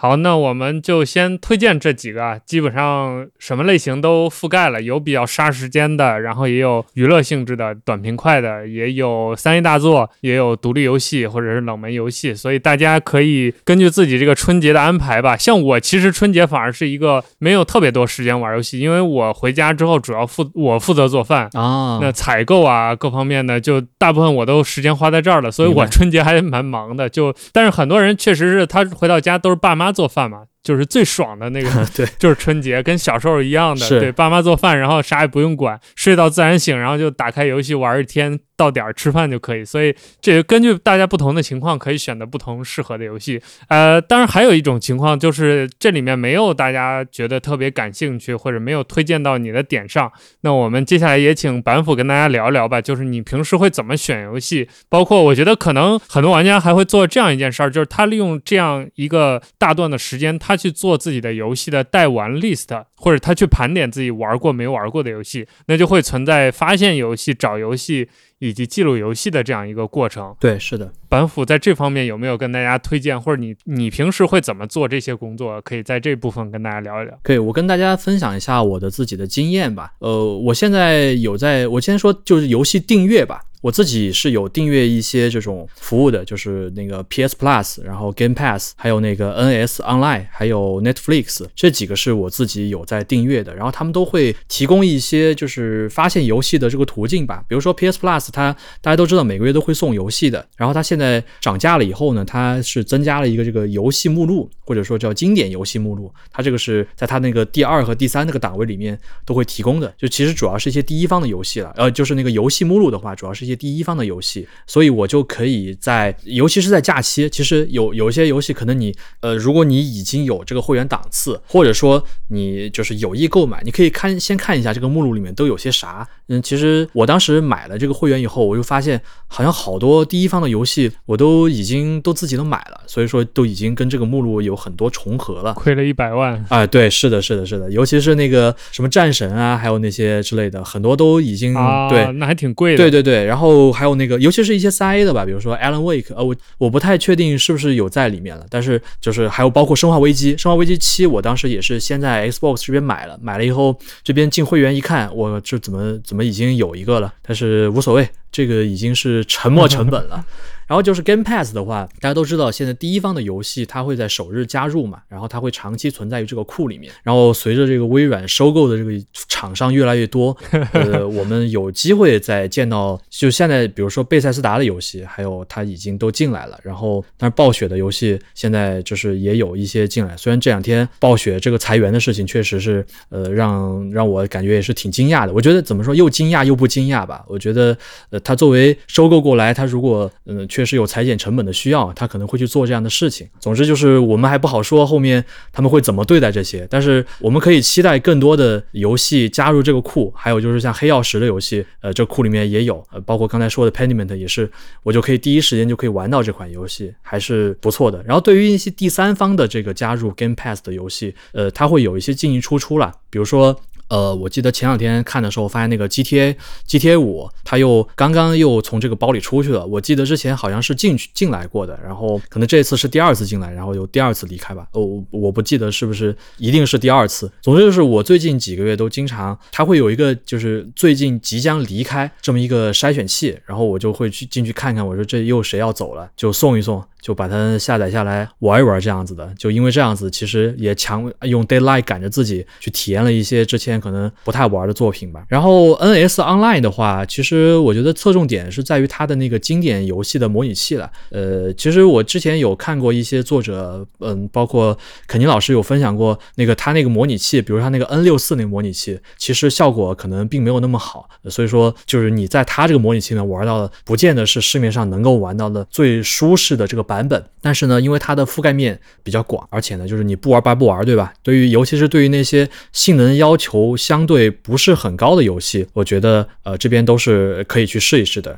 好，那我们就先推荐这几个啊，基本上什么类型都覆盖了，有比较杀时间的，然后也有娱乐性质的、短平快的，也有三 A 大作，也有独立游戏或者是冷门游戏，所以大家可以根据自己这个春节的安排吧。像我其实春节反而是一个没有特别多时间玩游戏，因为我回家之后主要负我负责做饭啊，那采购啊各方面的就大部分我都时间花在这儿了，所以我春节还蛮忙的。就但是很多人确实是他回到家都是爸妈。做饭嘛，就是最爽的那个，对，就是春节，跟小时候一样的，是对，爸妈做饭，然后啥也不用管，睡到自然醒，然后就打开游戏玩一天。到点儿吃饭就可以，所以这根据大家不同的情况可以选择不同适合的游戏。呃，当然还有一种情况就是这里面没有大家觉得特别感兴趣或者没有推荐到你的点上，那我们接下来也请板斧跟大家聊一聊吧。就是你平时会怎么选游戏？包括我觉得可能很多玩家还会做这样一件事儿，就是他利用这样一个大段的时间，他去做自己的游戏的待玩 list，或者他去盘点自己玩过没玩过的游戏，那就会存在发现游戏、找游戏。以及记录游戏的这样一个过程，对，是的。板斧在这方面有没有跟大家推荐，或者你你平时会怎么做这些工作？可以在这部分跟大家聊一聊。可以，我跟大家分享一下我的自己的经验吧。呃，我现在有在，我先说就是游戏订阅吧。我自己是有订阅一些这种服务的，就是那个 PS Plus，然后 Game Pass，还有那个 NS Online，还有 Netflix，这几个是我自己有在订阅的。然后他们都会提供一些就是发现游戏的这个途径吧。比如说 PS Plus，它大家都知道每个月都会送游戏的。然后它现在涨价了以后呢，它是增加了一个这个游戏目录，或者说叫经典游戏目录。它这个是在它那个第二和第三那个档位里面都会提供的。就其实主要是一些第一方的游戏了。呃，就是那个游戏目录的话，主要是一些。第一方的游戏，所以我就可以在，尤其是在假期，其实有有一些游戏，可能你，呃，如果你已经有这个会员档次，或者说你就是有意购买，你可以看先看一下这个目录里面都有些啥。嗯，其实我当时买了这个会员以后，我就发现好像好多第一方的游戏我都已经都自己都买了，所以说都已经跟这个目录有很多重合了，亏了一百万啊！对，是的，是的，是的，尤其是那个什么战神啊，还有那些之类的，很多都已经对，那还挺贵的，对对对，然后。后还有那个，尤其是一些三 A 的吧，比如说 Alan Wake，呃，我我不太确定是不是有在里面了，但是就是还有包括生化危机，生化危机七，我当时也是先在 Xbox 这边买了，买了以后这边进会员一看，我这怎么怎么我们已经有一个了，但是无所谓，这个已经是沉没成本了。然后就是 Game Pass 的话，大家都知道，现在第一方的游戏它会在首日加入嘛，然后它会长期存在于这个库里面。然后随着这个微软收购的这个厂商越来越多，呃，我们有机会再见到，就现在比如说贝塞斯达的游戏，还有它已经都进来了。然后，但是暴雪的游戏现在就是也有一些进来。虽然这两天暴雪这个裁员的事情确实是，呃，让让我感觉也是挺惊讶的。我觉得怎么说，又惊讶又不惊讶吧。我觉得，呃，他作为收购过来，他如果嗯确实有裁减成本的需要，他可能会去做这样的事情。总之就是我们还不好说后面他们会怎么对待这些，但是我们可以期待更多的游戏加入这个库，还有就是像黑曜石的游戏，呃，这库里面也有，呃，包括刚才说的 Pentiment 也是，我就可以第一时间就可以玩到这款游戏，还是不错的。然后对于一些第三方的这个加入 Game Pass 的游戏，呃，它会有一些进进出出了，比如说。呃，我记得前两天看的时候，发现那个 GTA GTA 五，它又刚刚又从这个包里出去了。我记得之前好像是进去进来过的，然后可能这次是第二次进来，然后又第二次离开吧。哦，我不记得是不是一定是第二次。总之就是我最近几个月都经常，它会有一个就是最近即将离开这么一个筛选器，然后我就会去进去看看，我说这又谁要走了，就送一送。就把它下载下来玩一玩，这样子的。就因为这样子，其实也强用 Daylight 赶着自己去体验了一些之前可能不太玩的作品吧。然后 NS Online 的话，其实我觉得侧重点是在于它的那个经典游戏的模拟器了。呃，其实我之前有看过一些作者，嗯，包括肯尼老师有分享过那个他那个模拟器，比如他那个 N 六四那个模拟器，其实效果可能并没有那么好。所以说，就是你在他这个模拟器里面玩到的，不见得是市面上能够玩到的最舒适的这个版。版本，但是呢，因为它的覆盖面比较广，而且呢，就是你不玩白不玩，对吧？对于尤其是对于那些性能要求相对不是很高的游戏，我觉得呃这边都是可以去试一试的。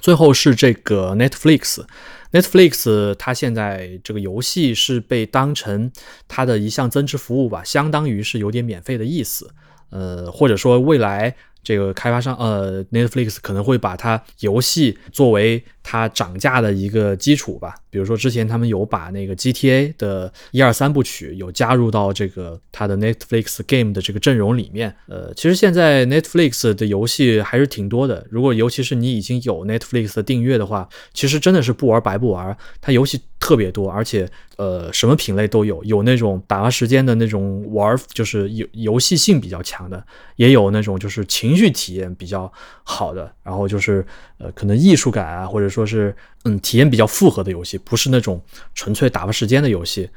最后是这个 Netflix，Netflix 它现在这个游戏是被当成它的一项增值服务吧，相当于是有点免费的意思，呃，或者说未来。这个开发商呃，Netflix 可能会把它游戏作为它涨价的一个基础吧。比如说之前他们有把那个 GTA 的一二三部曲有加入到这个它的 Netflix Game 的这个阵容里面。呃，其实现在 Netflix 的游戏还是挺多的。如果尤其是你已经有 Netflix 的订阅的话，其实真的是不玩白不玩。它游戏特别多，而且呃什么品类都有，有那种打发时间的那种玩，就是游游戏性比较强的，也有那种就是情绪体验比较好的，然后就是呃可能艺术感啊，或者说是嗯体验比较复合的游戏。不是那种纯粹打发时间的游戏，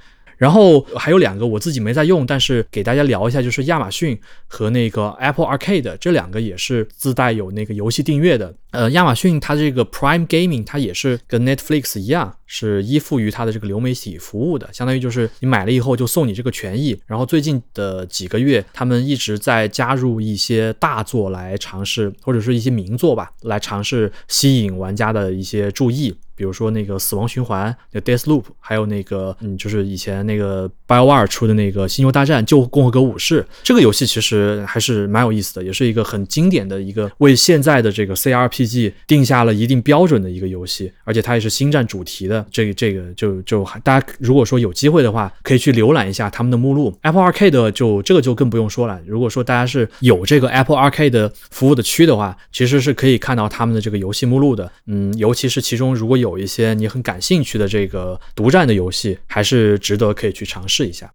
然后还有两个我自己没在用，但是给大家聊一下，就是亚马逊和那个 Apple Arcade 这两个也是自带有那个游戏订阅的。呃，亚马逊它这个 Prime Gaming 它也是跟 Netflix 一样，是依附于它的这个流媒体服务的，相当于就是你买了以后就送你这个权益。然后最近的几个月，他们一直在加入一些大作来尝试，或者是一些名作吧，来尝试吸引玩家的一些注意。比如说那个死亡循环，那 Death Loop，还有那个嗯，就是以前那个 BioWare 出的那个星球大战旧共和国武士，这个游戏其实还是蛮有意思的，也是一个很经典的一个为现在的这个 CRPG 定下了一定标准的一个游戏，而且它也是星战主题的。这个这个就就大家如果说有机会的话，可以去浏览一下他们的目录。Apple Arcade 就这个就更不用说了。如果说大家是有这个 Apple Arcade 服务的区的话，其实是可以看到他们的这个游戏目录的。嗯，尤其是其中如果有。有一些你很感兴趣的这个独占的游戏，还是值得可以去尝试一下。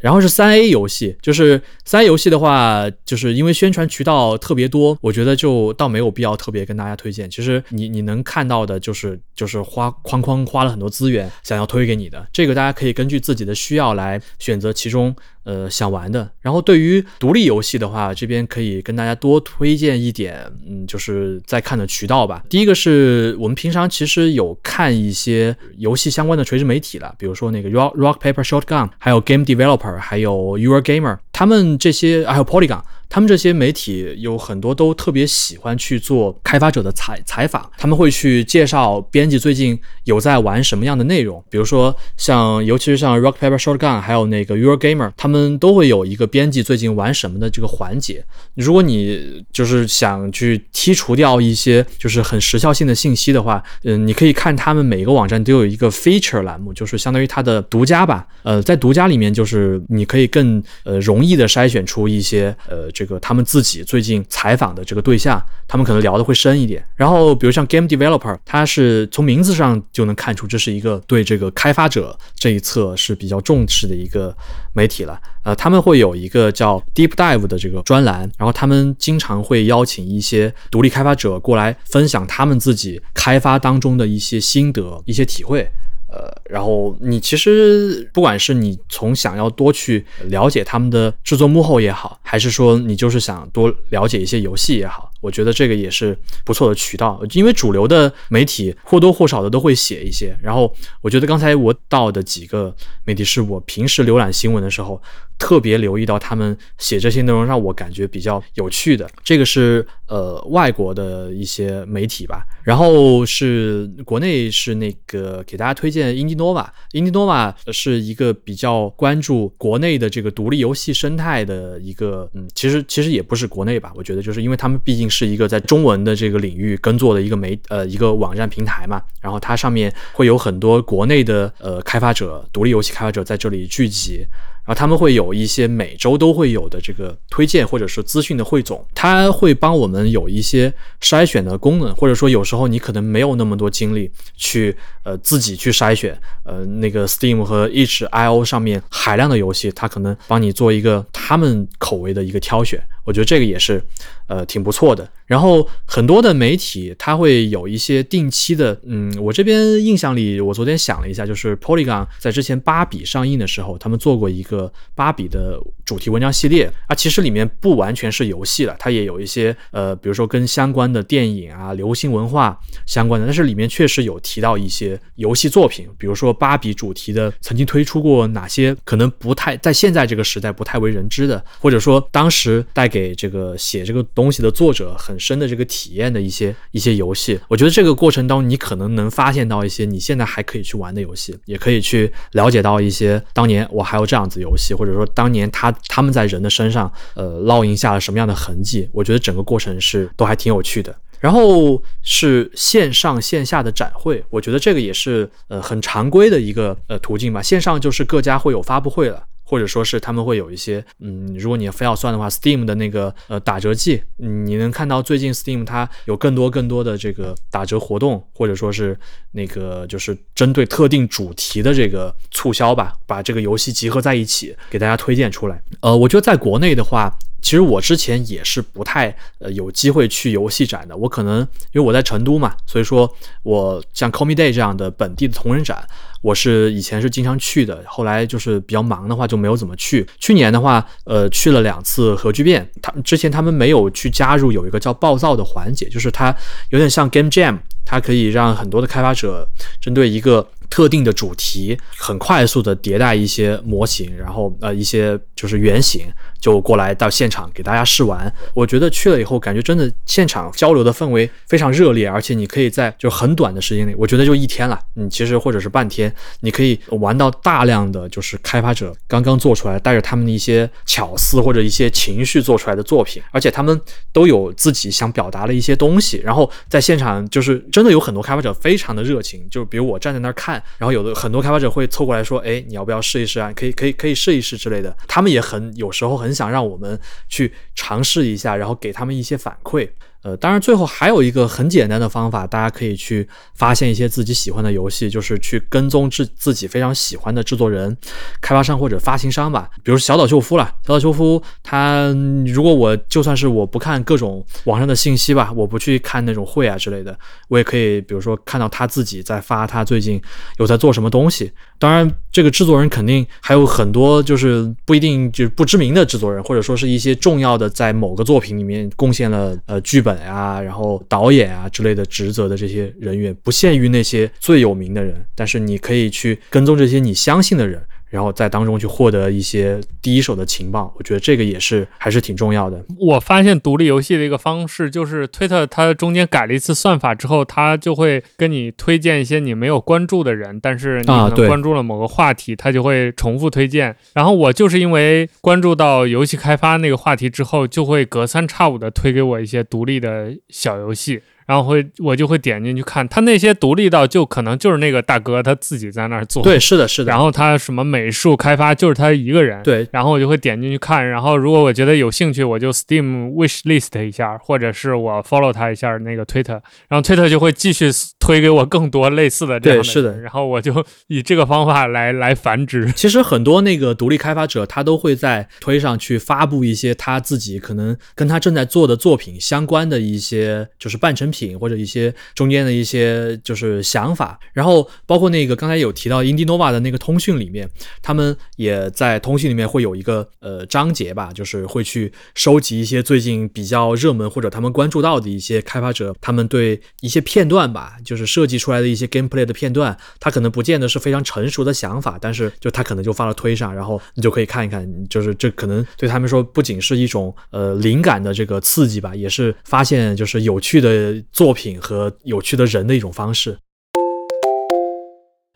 然后是三 A 游戏，就是三 A 游戏的话，就是因为宣传渠道特别多，我觉得就倒没有必要特别跟大家推荐。其实你你能看到的就是就是花哐哐花了很多资源想要推给你的，这个大家可以根据自己的需要来选择其中。呃，想玩的。然后对于独立游戏的话，这边可以跟大家多推荐一点，嗯，就是在看的渠道吧。第一个是我们平常其实有看一些游戏相关的垂直媒体了，比如说那个 Rock Rock Paper Shotgun，还有 Game Developer，还有 Your Gamer，他们这些还有 Polygon。他们这些媒体有很多都特别喜欢去做开发者的采采访，他们会去介绍编辑最近有在玩什么样的内容，比如说像尤其是像 Rock Paper Shotgun，还有那个 Your Gamer，他们都会有一个编辑最近玩什么的这个环节。如果你就是想去剔除掉一些就是很时效性的信息的话，嗯，你可以看他们每个网站都有一个 Feature 栏目，就是相当于它的独家吧。呃，在独家里面，就是你可以更呃容易的筛选出一些呃。这个他们自己最近采访的这个对象，他们可能聊的会深一点。然后，比如像 Game Developer，他是从名字上就能看出这是一个对这个开发者这一侧是比较重视的一个媒体了。呃，他们会有一个叫 Deep Dive 的这个专栏，然后他们经常会邀请一些独立开发者过来分享他们自己开发当中的一些心得、一些体会。呃，然后你其实不管是你从想要多去了解他们的制作幕后也好，还是说你就是想多了解一些游戏也好，我觉得这个也是不错的渠道，因为主流的媒体或多或少的都会写一些。然后我觉得刚才我到的几个媒体是我平时浏览新闻的时候特别留意到他们写这些内容让我感觉比较有趣的。这个是呃外国的一些媒体吧，然后是国内是那个给大家推荐 Indinova，Indinova 是一个比较关注国内的这个独立游戏生态的一个，嗯，其实其实也不是国内吧，我觉得就是因为他们毕竟是一个在中文的这个领域耕作的一个媒呃一个网站平台嘛，然后它上面会有很多国内的呃开发者、独立游戏开发者在这里聚集。然后他们会有一些每周都会有的这个推荐或者是资讯的汇总，它会帮我们有一些筛选的功能，或者说有时候你可能没有那么多精力去呃自己去筛选，呃那个 Steam 和 itch.io 上面海量的游戏，它可能帮你做一个他们口味的一个挑选。我觉得这个也是，呃，挺不错的。然后很多的媒体，它会有一些定期的，嗯，我这边印象里，我昨天想了一下，就是 Polygon 在之前芭比上映的时候，他们做过一个芭比的主题文章系列啊，其实里面不完全是游戏了，它也有一些，呃，比如说跟相关的电影啊、流行文化相关的，但是里面确实有提到一些游戏作品，比如说芭比主题的曾经推出过哪些可能不太在现在这个时代不太为人知的，或者说当时带给给这个写这个东西的作者很深的这个体验的一些一些游戏，我觉得这个过程当中，你可能能发现到一些你现在还可以去玩的游戏，也可以去了解到一些当年我还有这样子游戏，或者说当年他他们在人的身上呃烙印下了什么样的痕迹。我觉得整个过程是都还挺有趣的。然后是线上线下的展会，我觉得这个也是呃很常规的一个呃途径吧。线上就是各家会有发布会了。或者说是他们会有一些，嗯，如果你非要算的话，Steam 的那个呃打折季，你能看到最近 Steam 它有更多更多的这个打折活动，或者说是那个就是针对特定主题的这个促销吧，把这个游戏集合在一起给大家推荐出来。呃，我觉得在国内的话，其实我之前也是不太呃有机会去游戏展的，我可能因为我在成都嘛，所以说我像 Comi Day 这样的本地的同人展。我是以前是经常去的，后来就是比较忙的话就没有怎么去。去年的话，呃，去了两次核聚变。他之前他们没有去加入有一个叫暴躁的环节，就是它有点像 Game Jam，它可以让很多的开发者针对一个特定的主题，很快速的迭代一些模型，然后呃一些就是原型。就过来到现场给大家试玩，我觉得去了以后感觉真的现场交流的氛围非常热烈，而且你可以在就很短的时间内，我觉得就一天了，你其实或者是半天，你可以玩到大量的就是开发者刚刚做出来，带着他们的一些巧思或者一些情绪做出来的作品，而且他们都有自己想表达的一些东西，然后在现场就是真的有很多开发者非常的热情，就比如我站在那儿看，然后有的很多开发者会凑过来说，哎，你要不要试一试啊？可以可以可以试一试之类的，他们也很有时候很。很想让我们去尝试一下，然后给他们一些反馈。呃，当然，最后还有一个很简单的方法，大家可以去发现一些自己喜欢的游戏，就是去跟踪自自己非常喜欢的制作人、开发商或者发行商吧。比如小岛秀夫了，小岛秀夫，他如果我就算是我不看各种网上的信息吧，我不去看那种会啊之类的，我也可以，比如说看到他自己在发他最近有在做什么东西。当然，这个制作人肯定还有很多，就是不一定就是不知名的制作人，或者说是一些重要的在某个作品里面贡献了呃剧本。本啊，然后导演啊之类的职责的这些人员，不限于那些最有名的人，但是你可以去跟踪这些你相信的人。然后在当中去获得一些第一手的情报，我觉得这个也是还是挺重要的。我发现独立游戏的一个方式就是推特，它中间改了一次算法之后，它就会跟你推荐一些你没有关注的人，但是你可能关注了某个话题，它就会重复推荐。然后我就是因为关注到游戏开发那个话题之后，就会隔三差五的推给我一些独立的小游戏。然后会我就会点进去看他那些独立到就可能就是那个大哥他自己在那儿做，对，是的，是的。然后他什么美术开发就是他一个人，对。然后我就会点进去看，然后如果我觉得有兴趣，我就 Steam wish list 一下，或者是我 follow 他一下那个 Twitter，然后 Twitter 就会继续推给我更多类似的这样的，是的。然后我就以这个方法来 来繁殖。其实很多那个独立开发者他都会在推上去发布一些他自己可能跟他正在做的作品相关的一些就是半成品。品或者一些中间的一些就是想法，然后包括那个刚才有提到 Indinova 的那个通讯里面，他们也在通讯里面会有一个呃章节吧，就是会去收集一些最近比较热门或者他们关注到的一些开发者，他们对一些片段吧，就是设计出来的一些 gameplay 的片段，他可能不见得是非常成熟的想法，但是就他可能就发到推上，然后你就可以看一看，就是这可能对他们说不仅是一种呃灵感的这个刺激吧，也是发现就是有趣的作品和有趣的人的一种方式。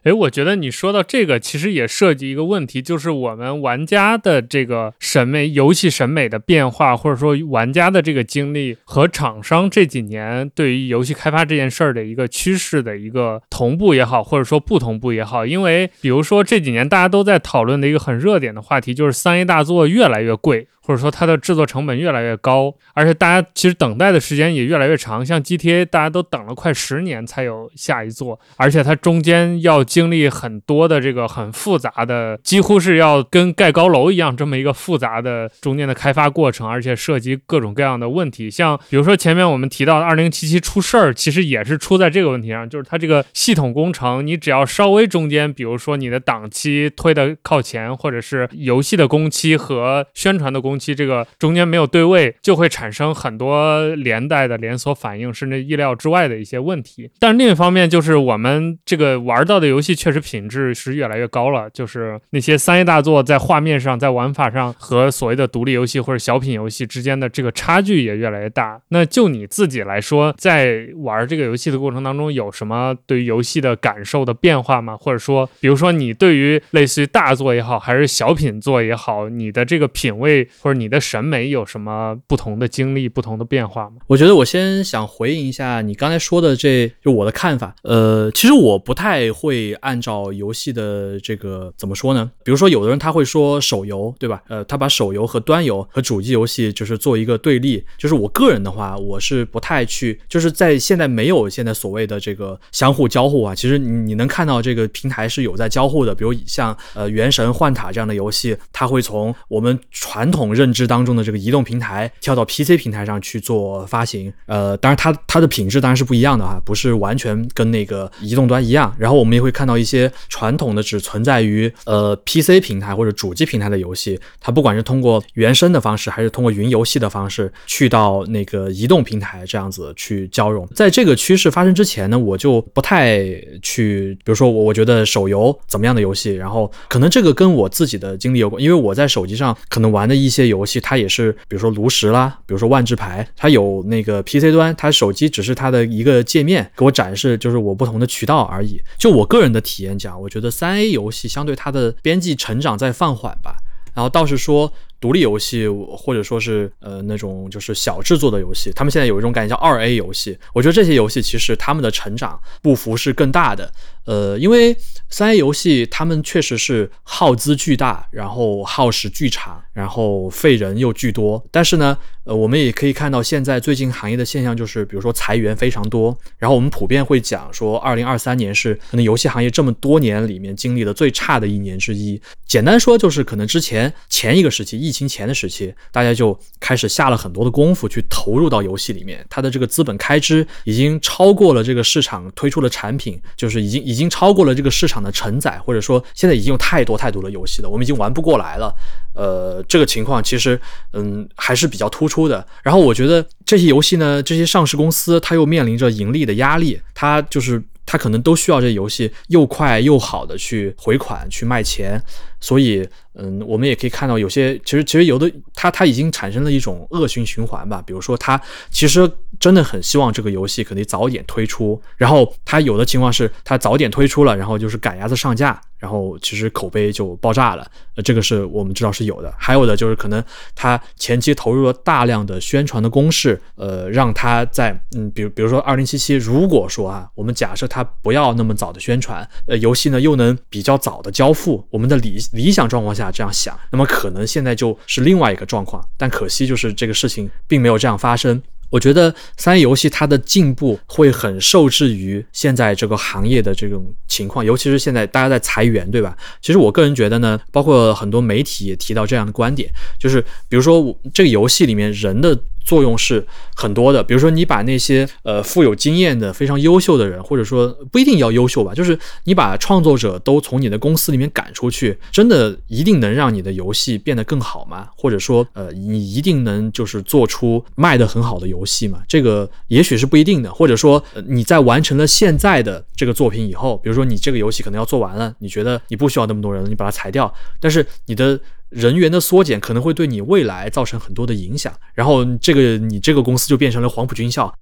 诶，我觉得你说到这个，其实也涉及一个问题，就是我们玩家的这个审美、游戏审美的变化，或者说玩家的这个经历和厂商这几年对于游戏开发这件事儿的一个趋势的一个同步也好，或者说不同步也好。因为比如说这几年大家都在讨论的一个很热点的话题，就是三 A 大作越来越贵。或者说它的制作成本越来越高，而且大家其实等待的时间也越来越长。像 GTA，大家都等了快十年才有下一座，而且它中间要经历很多的这个很复杂的，几乎是要跟盖高楼一样这么一个复杂的中间的开发过程，而且涉及各种各样的问题。像比如说前面我们提到的2077出事儿，其实也是出在这个问题上，就是它这个系统工程，你只要稍微中间，比如说你的档期推的靠前，或者是游戏的工期和宣传的工。期这个中间没有对位，就会产生很多连带的连锁反应，甚至意料之外的一些问题。但另一方面，就是我们这个玩到的游戏确实品质是越来越高了，就是那些三 A 大作在画面上、在玩法上和所谓的独立游戏或者小品游戏之间的这个差距也越来越大。那就你自己来说，在玩这个游戏的过程当中，有什么对于游戏的感受的变化吗？或者说，比如说你对于类似于大作也好，还是小品作也好，你的这个品味？或者你的审美有什么不同的经历、不同的变化吗？我觉得我先想回应一下你刚才说的，这就我的看法。呃，其实我不太会按照游戏的这个怎么说呢？比如说，有的人他会说手游，对吧？呃，他把手游和端游和主机游戏就是做一个对立。就是我个人的话，我是不太去，就是在现在没有现在所谓的这个相互交互啊。其实你你能看到这个平台是有在交互的，比如像呃《原神》《幻塔》这样的游戏，它会从我们传统。认知当中的这个移动平台跳到 PC 平台上去做发行，呃，当然它它的品质当然是不一样的哈，不是完全跟那个移动端一样。然后我们也会看到一些传统的只存在于呃 PC 平台或者主机平台的游戏，它不管是通过原生的方式，还是通过云游戏的方式去到那个移动平台这样子去交融。在这个趋势发生之前呢，我就不太去，比如说我我觉得手游怎么样的游戏，然后可能这个跟我自己的经历有关，因为我在手机上可能玩的一些。游戏它也是，比如说炉石啦，比如说万智牌，它有那个 PC 端，它手机只是它的一个界面，给我展示就是我不同的渠道而已。就我个人的体验讲，我觉得三 A 游戏相对它的边际成长在放缓吧，然后倒是说。独立游戏或者说是呃那种就是小制作的游戏，他们现在有一种感觉叫二 A 游戏。我觉得这些游戏其实他们的成长步幅是更大的。呃，因为三 A 游戏他们确实是耗资巨大，然后耗时巨长，然后费人又巨多。但是呢，呃，我们也可以看到现在最近行业的现象就是，比如说裁员非常多。然后我们普遍会讲说，二零二三年是可能游戏行业这么多年里面经历的最差的一年之一。简单说就是可能之前前一个时期疫情前的时期，大家就开始下了很多的功夫去投入到游戏里面，它的这个资本开支已经超过了这个市场推出的产品，就是已经已经超过了这个市场的承载，或者说现在已经有太多太多的游戏了，我们已经玩不过来了。呃，这个情况其实嗯还是比较突出出的。然后我觉得这些游戏呢，这些上市公司它又面临着盈利的压力，它就是它可能都需要这游戏又快又好的去回款去卖钱，所以。嗯，我们也可以看到，有些其实其实有的它它已经产生了一种恶性循环吧。比如说，它其实真的很希望这个游戏可以早点推出，然后他有的情况是他早点推出了，然后就是赶鸭子上架，然后其实口碑就爆炸了。呃，这个是我们知道是有的。还有的就是可能他前期投入了大量的宣传的攻势，呃，让他在嗯，比如比如说二零七七，如果说啊，我们假设他不要那么早的宣传，呃，游戏呢又能比较早的交付，我们的理理想状况下。这样想，那么可能现在就是另外一个状况，但可惜就是这个事情并没有这样发生。我觉得三 A 游戏它的进步会很受制于现在这个行业的这种情况，尤其是现在大家在裁员，对吧？其实我个人觉得呢，包括很多媒体也提到这样的观点，就是比如说我这个游戏里面人的作用是很多的。比如说，你把那些呃富有经验的、非常优秀的人，或者说不一定要优秀吧，就是你把创作者都从你的公司里面赶出去，真的一定能让你的游戏变得更好吗？或者说，呃，你一定能就是做出卖得很好的游戏吗？这个也许是不一定的。或者说，你在完成了现在的这个作品以后，比如说你这个游戏可能要做完了，你觉得你不需要那么多人了，你把它裁掉，但是你的人员的缩减可能会对你未来造成很多的影响，然后这个你这个公司就变成了黄埔军校。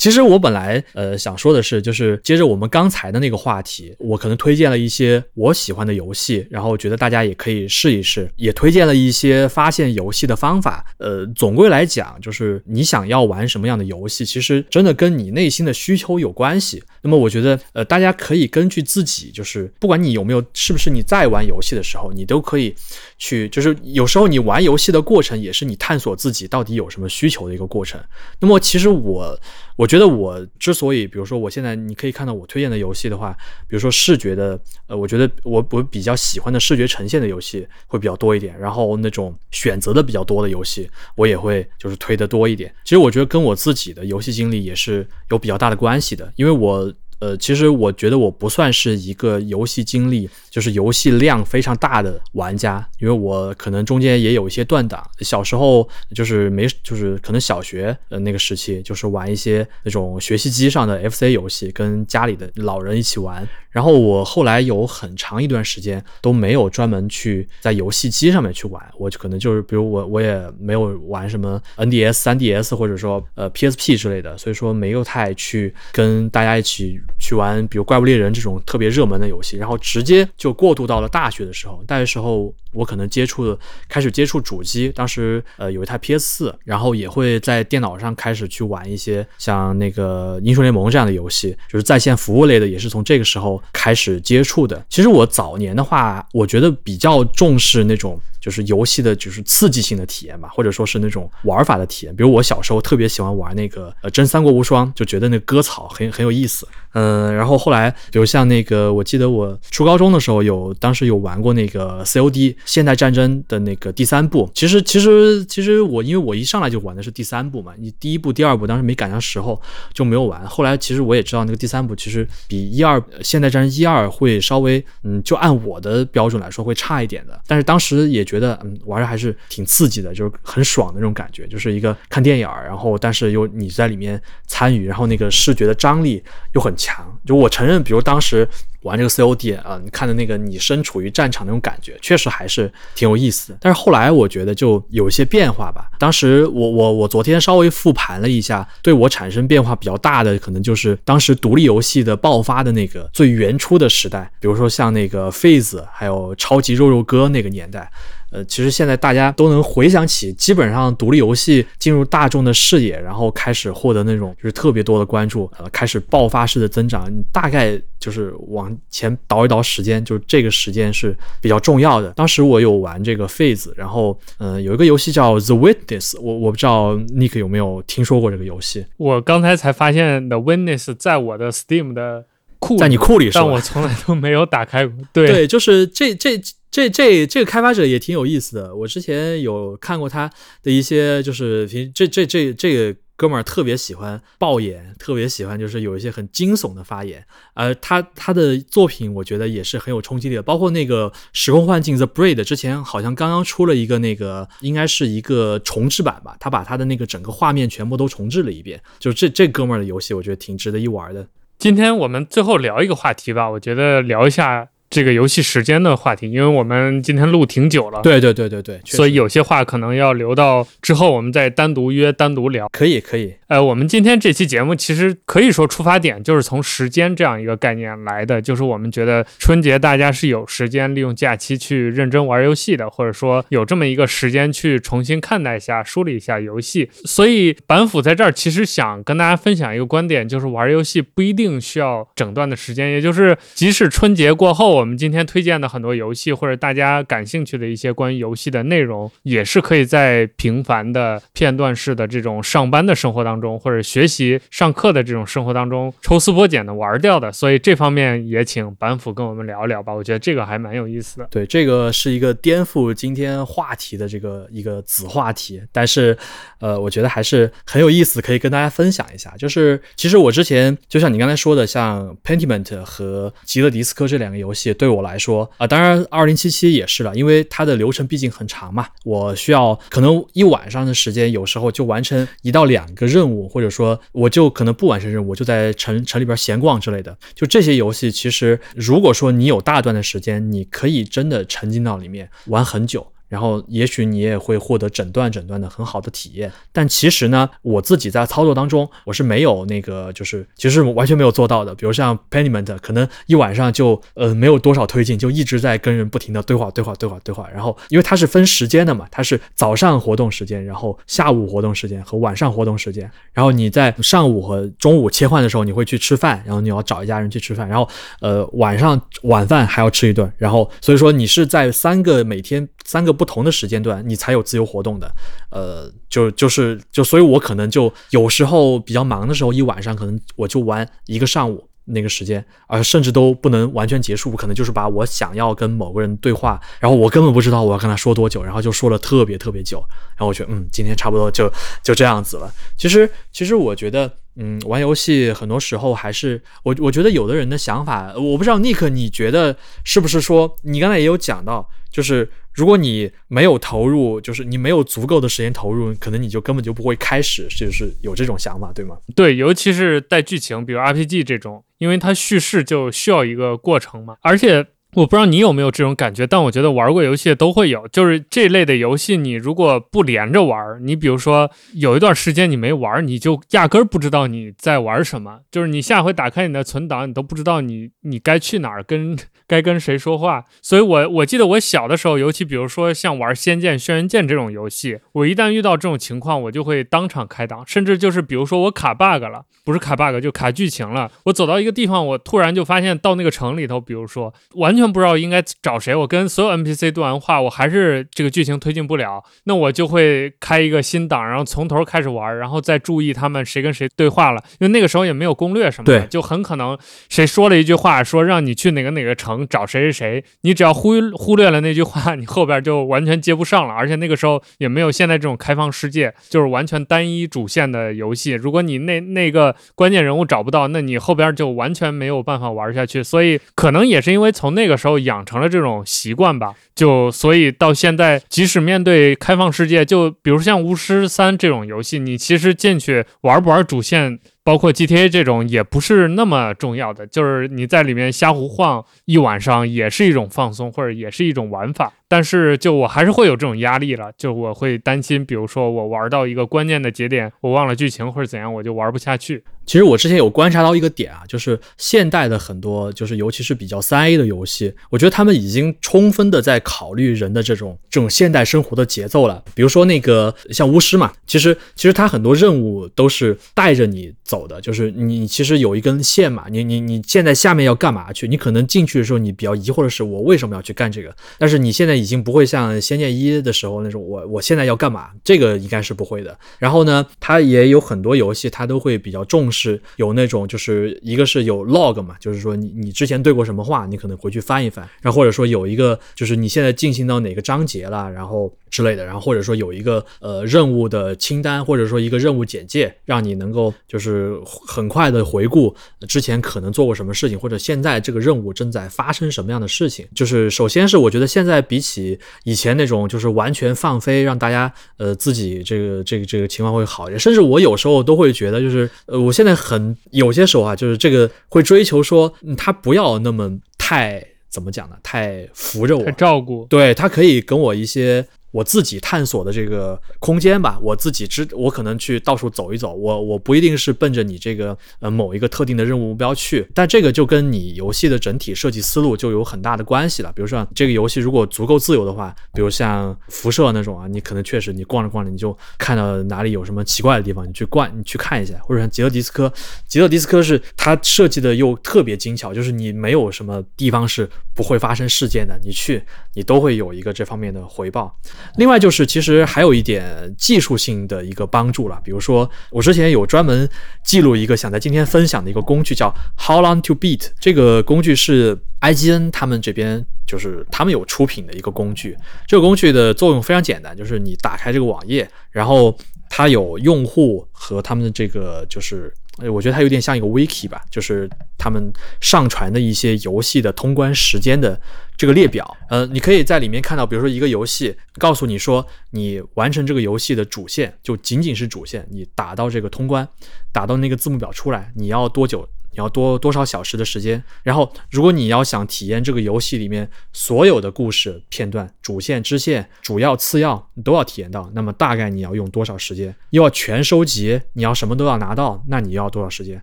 其实我本来呃想说的是，就是接着我们刚才的那个话题，我可能推荐了一些我喜欢的游戏，然后觉得大家也可以试一试，也推荐了一些发现游戏的方法。呃，总归来讲，就是你想要玩什么样的游戏，其实真的跟你内心的需求有关系。那么我觉得，呃，大家可以根据自己，就是不管你有没有，是不是你在玩游戏的时候，你都可以去，就是有时候你玩游戏的过程，也是你探索自己到底有什么需求的一个过程。那么其实我。我觉得我之所以，比如说我现在你可以看到我推荐的游戏的话，比如说视觉的，呃，我觉得我我比较喜欢的视觉呈现的游戏会比较多一点，然后那种选择的比较多的游戏，我也会就是推的多一点。其实我觉得跟我自己的游戏经历也是有比较大的关系的，因为我。呃，其实我觉得我不算是一个游戏经历，就是游戏量非常大的玩家，因为我可能中间也有一些断档。小时候就是没，就是可能小学呃那个时期，就是玩一些那种学习机上的 FC 游戏，跟家里的老人一起玩。然后我后来有很长一段时间都没有专门去在游戏机上面去玩，我就可能就是比如我我也没有玩什么 NDS、3DS 或者说呃 PSP 之类的，所以说没有太去跟大家一起。去玩，比如《怪物猎人》这种特别热门的游戏，然后直接就过渡到了大学的时候。大学时候，我可能接触的开始接触主机，当时呃有一台 PS 四，然后也会在电脑上开始去玩一些像那个《英雄联盟》这样的游戏，就是在线服务类的，也是从这个时候开始接触的。其实我早年的话，我觉得比较重视那种。就是游戏的，就是刺激性的体验吧，或者说是那种玩法的体验。比如我小时候特别喜欢玩那个呃《真三国无双》，就觉得那割草很很有意思。嗯，然后后来，比如像那个，我记得我初高中的时候有，当时有玩过那个 COD 现代战争的那个第三部。其实其实其实我因为我一上来就玩的是第三部嘛，你第一部、第二部当时没赶上时候就没有玩。后来其实我也知道那个第三部其实比一二现代战争一二会稍微嗯，就按我的标准来说会差一点的。但是当时也。觉得嗯玩着还是挺刺激的，就是很爽的那种感觉，就是一个看电影儿，然后但是又你在里面参与，然后那个视觉的张力又很强。就我承认，比如当时玩这个 COD 啊，你看的那个你身处于战场那种感觉，确实还是挺有意思的。但是后来我觉得就有一些变化吧。当时我我我昨天稍微复盘了一下，对我产生变化比较大的，可能就是当时独立游戏的爆发的那个最原初的时代，比如说像那个 Phase，还有超级肉肉哥那个年代。呃，其实现在大家都能回想起，基本上独立游戏进入大众的视野，然后开始获得那种就是特别多的关注，呃，开始爆发式的增长。你大概就是往前倒一倒时间，就是这个时间是比较重要的。当时我有玩这个 Phase，然后，嗯，有一个游戏叫 The Witness，我我不知道 Nick 有没有听说过这个游戏。我刚才才发现 The Witness 在我的 Steam 的库，在你库里，但我从来都没有打开过。对对，就是这这。这这这个开发者也挺有意思的，我之前有看过他的一些，就是平这这这这个哥们儿特别喜欢爆眼，特别喜欢就是有一些很惊悚的发言，呃他他的作品我觉得也是很有冲击力的，包括那个时空幻境 The Braid 之前好像刚刚出了一个那个应该是一个重置版吧，他把他的那个整个画面全部都重置了一遍，就这这哥们儿的游戏我觉得挺值得一玩的。今天我们最后聊一个话题吧，我觉得聊一下。这个游戏时间的话题，因为我们今天录挺久了，对对对对对，所以有些话可能要留到之后，我们再单独约单独聊。可以可以，呃，我们今天这期节目其实可以说出发点就是从时间这样一个概念来的，就是我们觉得春节大家是有时间利用假期去认真玩游戏的，或者说有这么一个时间去重新看待一下、梳理一下游戏。所以板斧在这儿其实想跟大家分享一个观点，就是玩游戏不一定需要整段的时间，也就是即使春节过后。我们今天推荐的很多游戏，或者大家感兴趣的一些关于游戏的内容，也是可以在平凡的片段式的这种上班的生活当中。中，或者学习上课的这种生活当中抽丝剥茧的玩掉的。所以这方面也请板斧跟我们聊一聊吧，我觉得这个还蛮有意思的。对，这个是一个颠覆今天话题的这个一个子话题，但是，呃，我觉得还是很有意思，可以跟大家分享一下。就是其实我之前就像你刚才说的，像 Pentiment 和极乐迪斯科这两个游戏，对我来说啊，当然二零七七也是了，因为它的流程毕竟很长嘛，我需要可能一晚上的时间，有时候就完成一到两个任务，或者说我就可能不完成任务，我就在城城里边闲逛之类的。就这些游戏，其实如果说你有大段的时间，你可以真的沉浸到里面玩很久。然后，也许你也会获得整段整段的很好的体验。但其实呢，我自己在操作当中，我是没有那个，就是其实完全没有做到的。比如像 p e n i m e n t 可能一晚上就呃没有多少推进，就一直在跟人不停的对话、对话、对话、对话。然后，因为它是分时间的嘛，它是早上活动时间，然后下午活动时间和晚上活动时间。然后你在上午和中午切换的时候，你会去吃饭，然后你要找一家人去吃饭，然后呃晚上晚饭还要吃一顿。然后所以说你是在三个每天。三个不同的时间段，你才有自由活动的，呃，就就是就，所以我可能就有时候比较忙的时候，一晚上可能我就玩一个上午那个时间，而甚至都不能完全结束，可能就是把我想要跟某个人对话，然后我根本不知道我要跟他说多久，然后就说了特别特别久，然后我觉得嗯，今天差不多就就这样子了。其实其实我觉得。嗯，玩游戏很多时候还是我，我觉得有的人的想法，我不知道 Nick，你觉得是不是说，你刚才也有讲到，就是如果你没有投入，就是你没有足够的时间投入，可能你就根本就不会开始，就是有这种想法，对吗？对，尤其是带剧情，比如 RPG 这种，因为它叙事就需要一个过程嘛，而且。我不知道你有没有这种感觉，但我觉得玩过游戏都会有，就是这类的游戏，你如果不连着玩，你比如说有一段时间你没玩，你就压根儿不知道你在玩什么，就是你下回打开你的存档，你都不知道你你该去哪儿，跟该跟谁说话。所以我我记得我小的时候，尤其比如说像玩《仙剑》《轩辕剑》这种游戏，我一旦遇到这种情况，我就会当场开档，甚至就是比如说我卡 bug 了，不是卡 bug 就卡剧情了，我走到一个地方，我突然就发现到那个城里头，比如说完全。不知道应该找谁，我跟所有 NPC 对完话，我还是这个剧情推进不了，那我就会开一个新档，然后从头开始玩，然后再注意他们谁跟谁对话了，因为那个时候也没有攻略什么的，就很可能谁说了一句话，说让你去哪个哪个城找谁谁谁，你只要忽忽略了那句话，你后边就完全接不上了，而且那个时候也没有现在这种开放世界，就是完全单一主线的游戏，如果你那那个关键人物找不到，那你后边就完全没有办法玩下去，所以可能也是因为从那个。个时候养成了这种习惯吧，就所以到现在，即使面对开放世界，就比如像巫师三这种游戏，你其实进去玩不玩主线，包括 GTA 这种也不是那么重要的，就是你在里面瞎胡晃一晚上也是一种放松，或者也是一种玩法。但是就我还是会有这种压力了，就我会担心，比如说我玩到一个关键的节点，我忘了剧情或者怎样，我就玩不下去。其实我之前有观察到一个点啊，就是现代的很多，就是尤其是比较三 A 的游戏，我觉得他们已经充分的在考虑人的这种这种现代生活的节奏了。比如说那个像巫师嘛，其实其实它很多任务都是带着你走的，就是你其实有一根线嘛，你你你现在下面要干嘛去？你可能进去的时候你比较疑惑的是我为什么要去干这个？但是你现在已经不会像《仙剑一》的时候那种我我现在要干嘛？这个应该是不会的。然后呢，它也有很多游戏，它都会比较重视。有那种，就是一个是有 log 嘛，就是说你你之前对过什么话，你可能回去翻一翻，然后或者说有一个就是你现在进行到哪个章节了，然后之类的，然后或者说有一个呃任务的清单，或者说一个任务简介，让你能够就是很快的回顾之前可能做过什么事情，或者现在这个任务正在发生什么样的事情。就是首先是我觉得现在比起以前那种就是完全放飞让大家呃自己这个这个这个情况会好一点，甚至我有时候都会觉得就是呃我现在。很有些时候啊，就是这个会追求说，嗯他不要那么太怎么讲呢？太扶着我，太照顾，对他可以跟我一些。我自己探索的这个空间吧，我自己知，我可能去到处走一走，我我不一定是奔着你这个呃某一个特定的任务目标去，但这个就跟你游戏的整体设计思路就有很大的关系了。比如说这个游戏如果足够自由的话，比如像辐射那种啊，你可能确实你逛着逛着你就看到哪里有什么奇怪的地方，你去逛你去看一下，或者像极乐迪斯科，极乐迪斯科是它设计的又特别精巧，就是你没有什么地方是不会发生事件的，你去你都会有一个这方面的回报。另外就是其实还有一点技术性的一个帮助了，比如说我之前有专门记录一个想在今天分享的一个工具叫 How Long to Beat，这个工具是 IGN 他们这边就是他们有出品的一个工具。这个工具的作用非常简单，就是你打开这个网页，然后它有用户和他们的这个就是。我觉得它有点像一个 wiki 吧，就是他们上传的一些游戏的通关时间的这个列表。呃，你可以在里面看到，比如说一个游戏，告诉你说你完成这个游戏的主线就仅仅是主线，你打到这个通关，打到那个字幕表出来，你要多久？你要多多少小时的时间？然后，如果你要想体验这个游戏里面所有的故事片段、主线、支线、主要、次要，你都要体验到，那么大概你要用多少时间？又要全收集，你要什么都要拿到，那你要多少时间？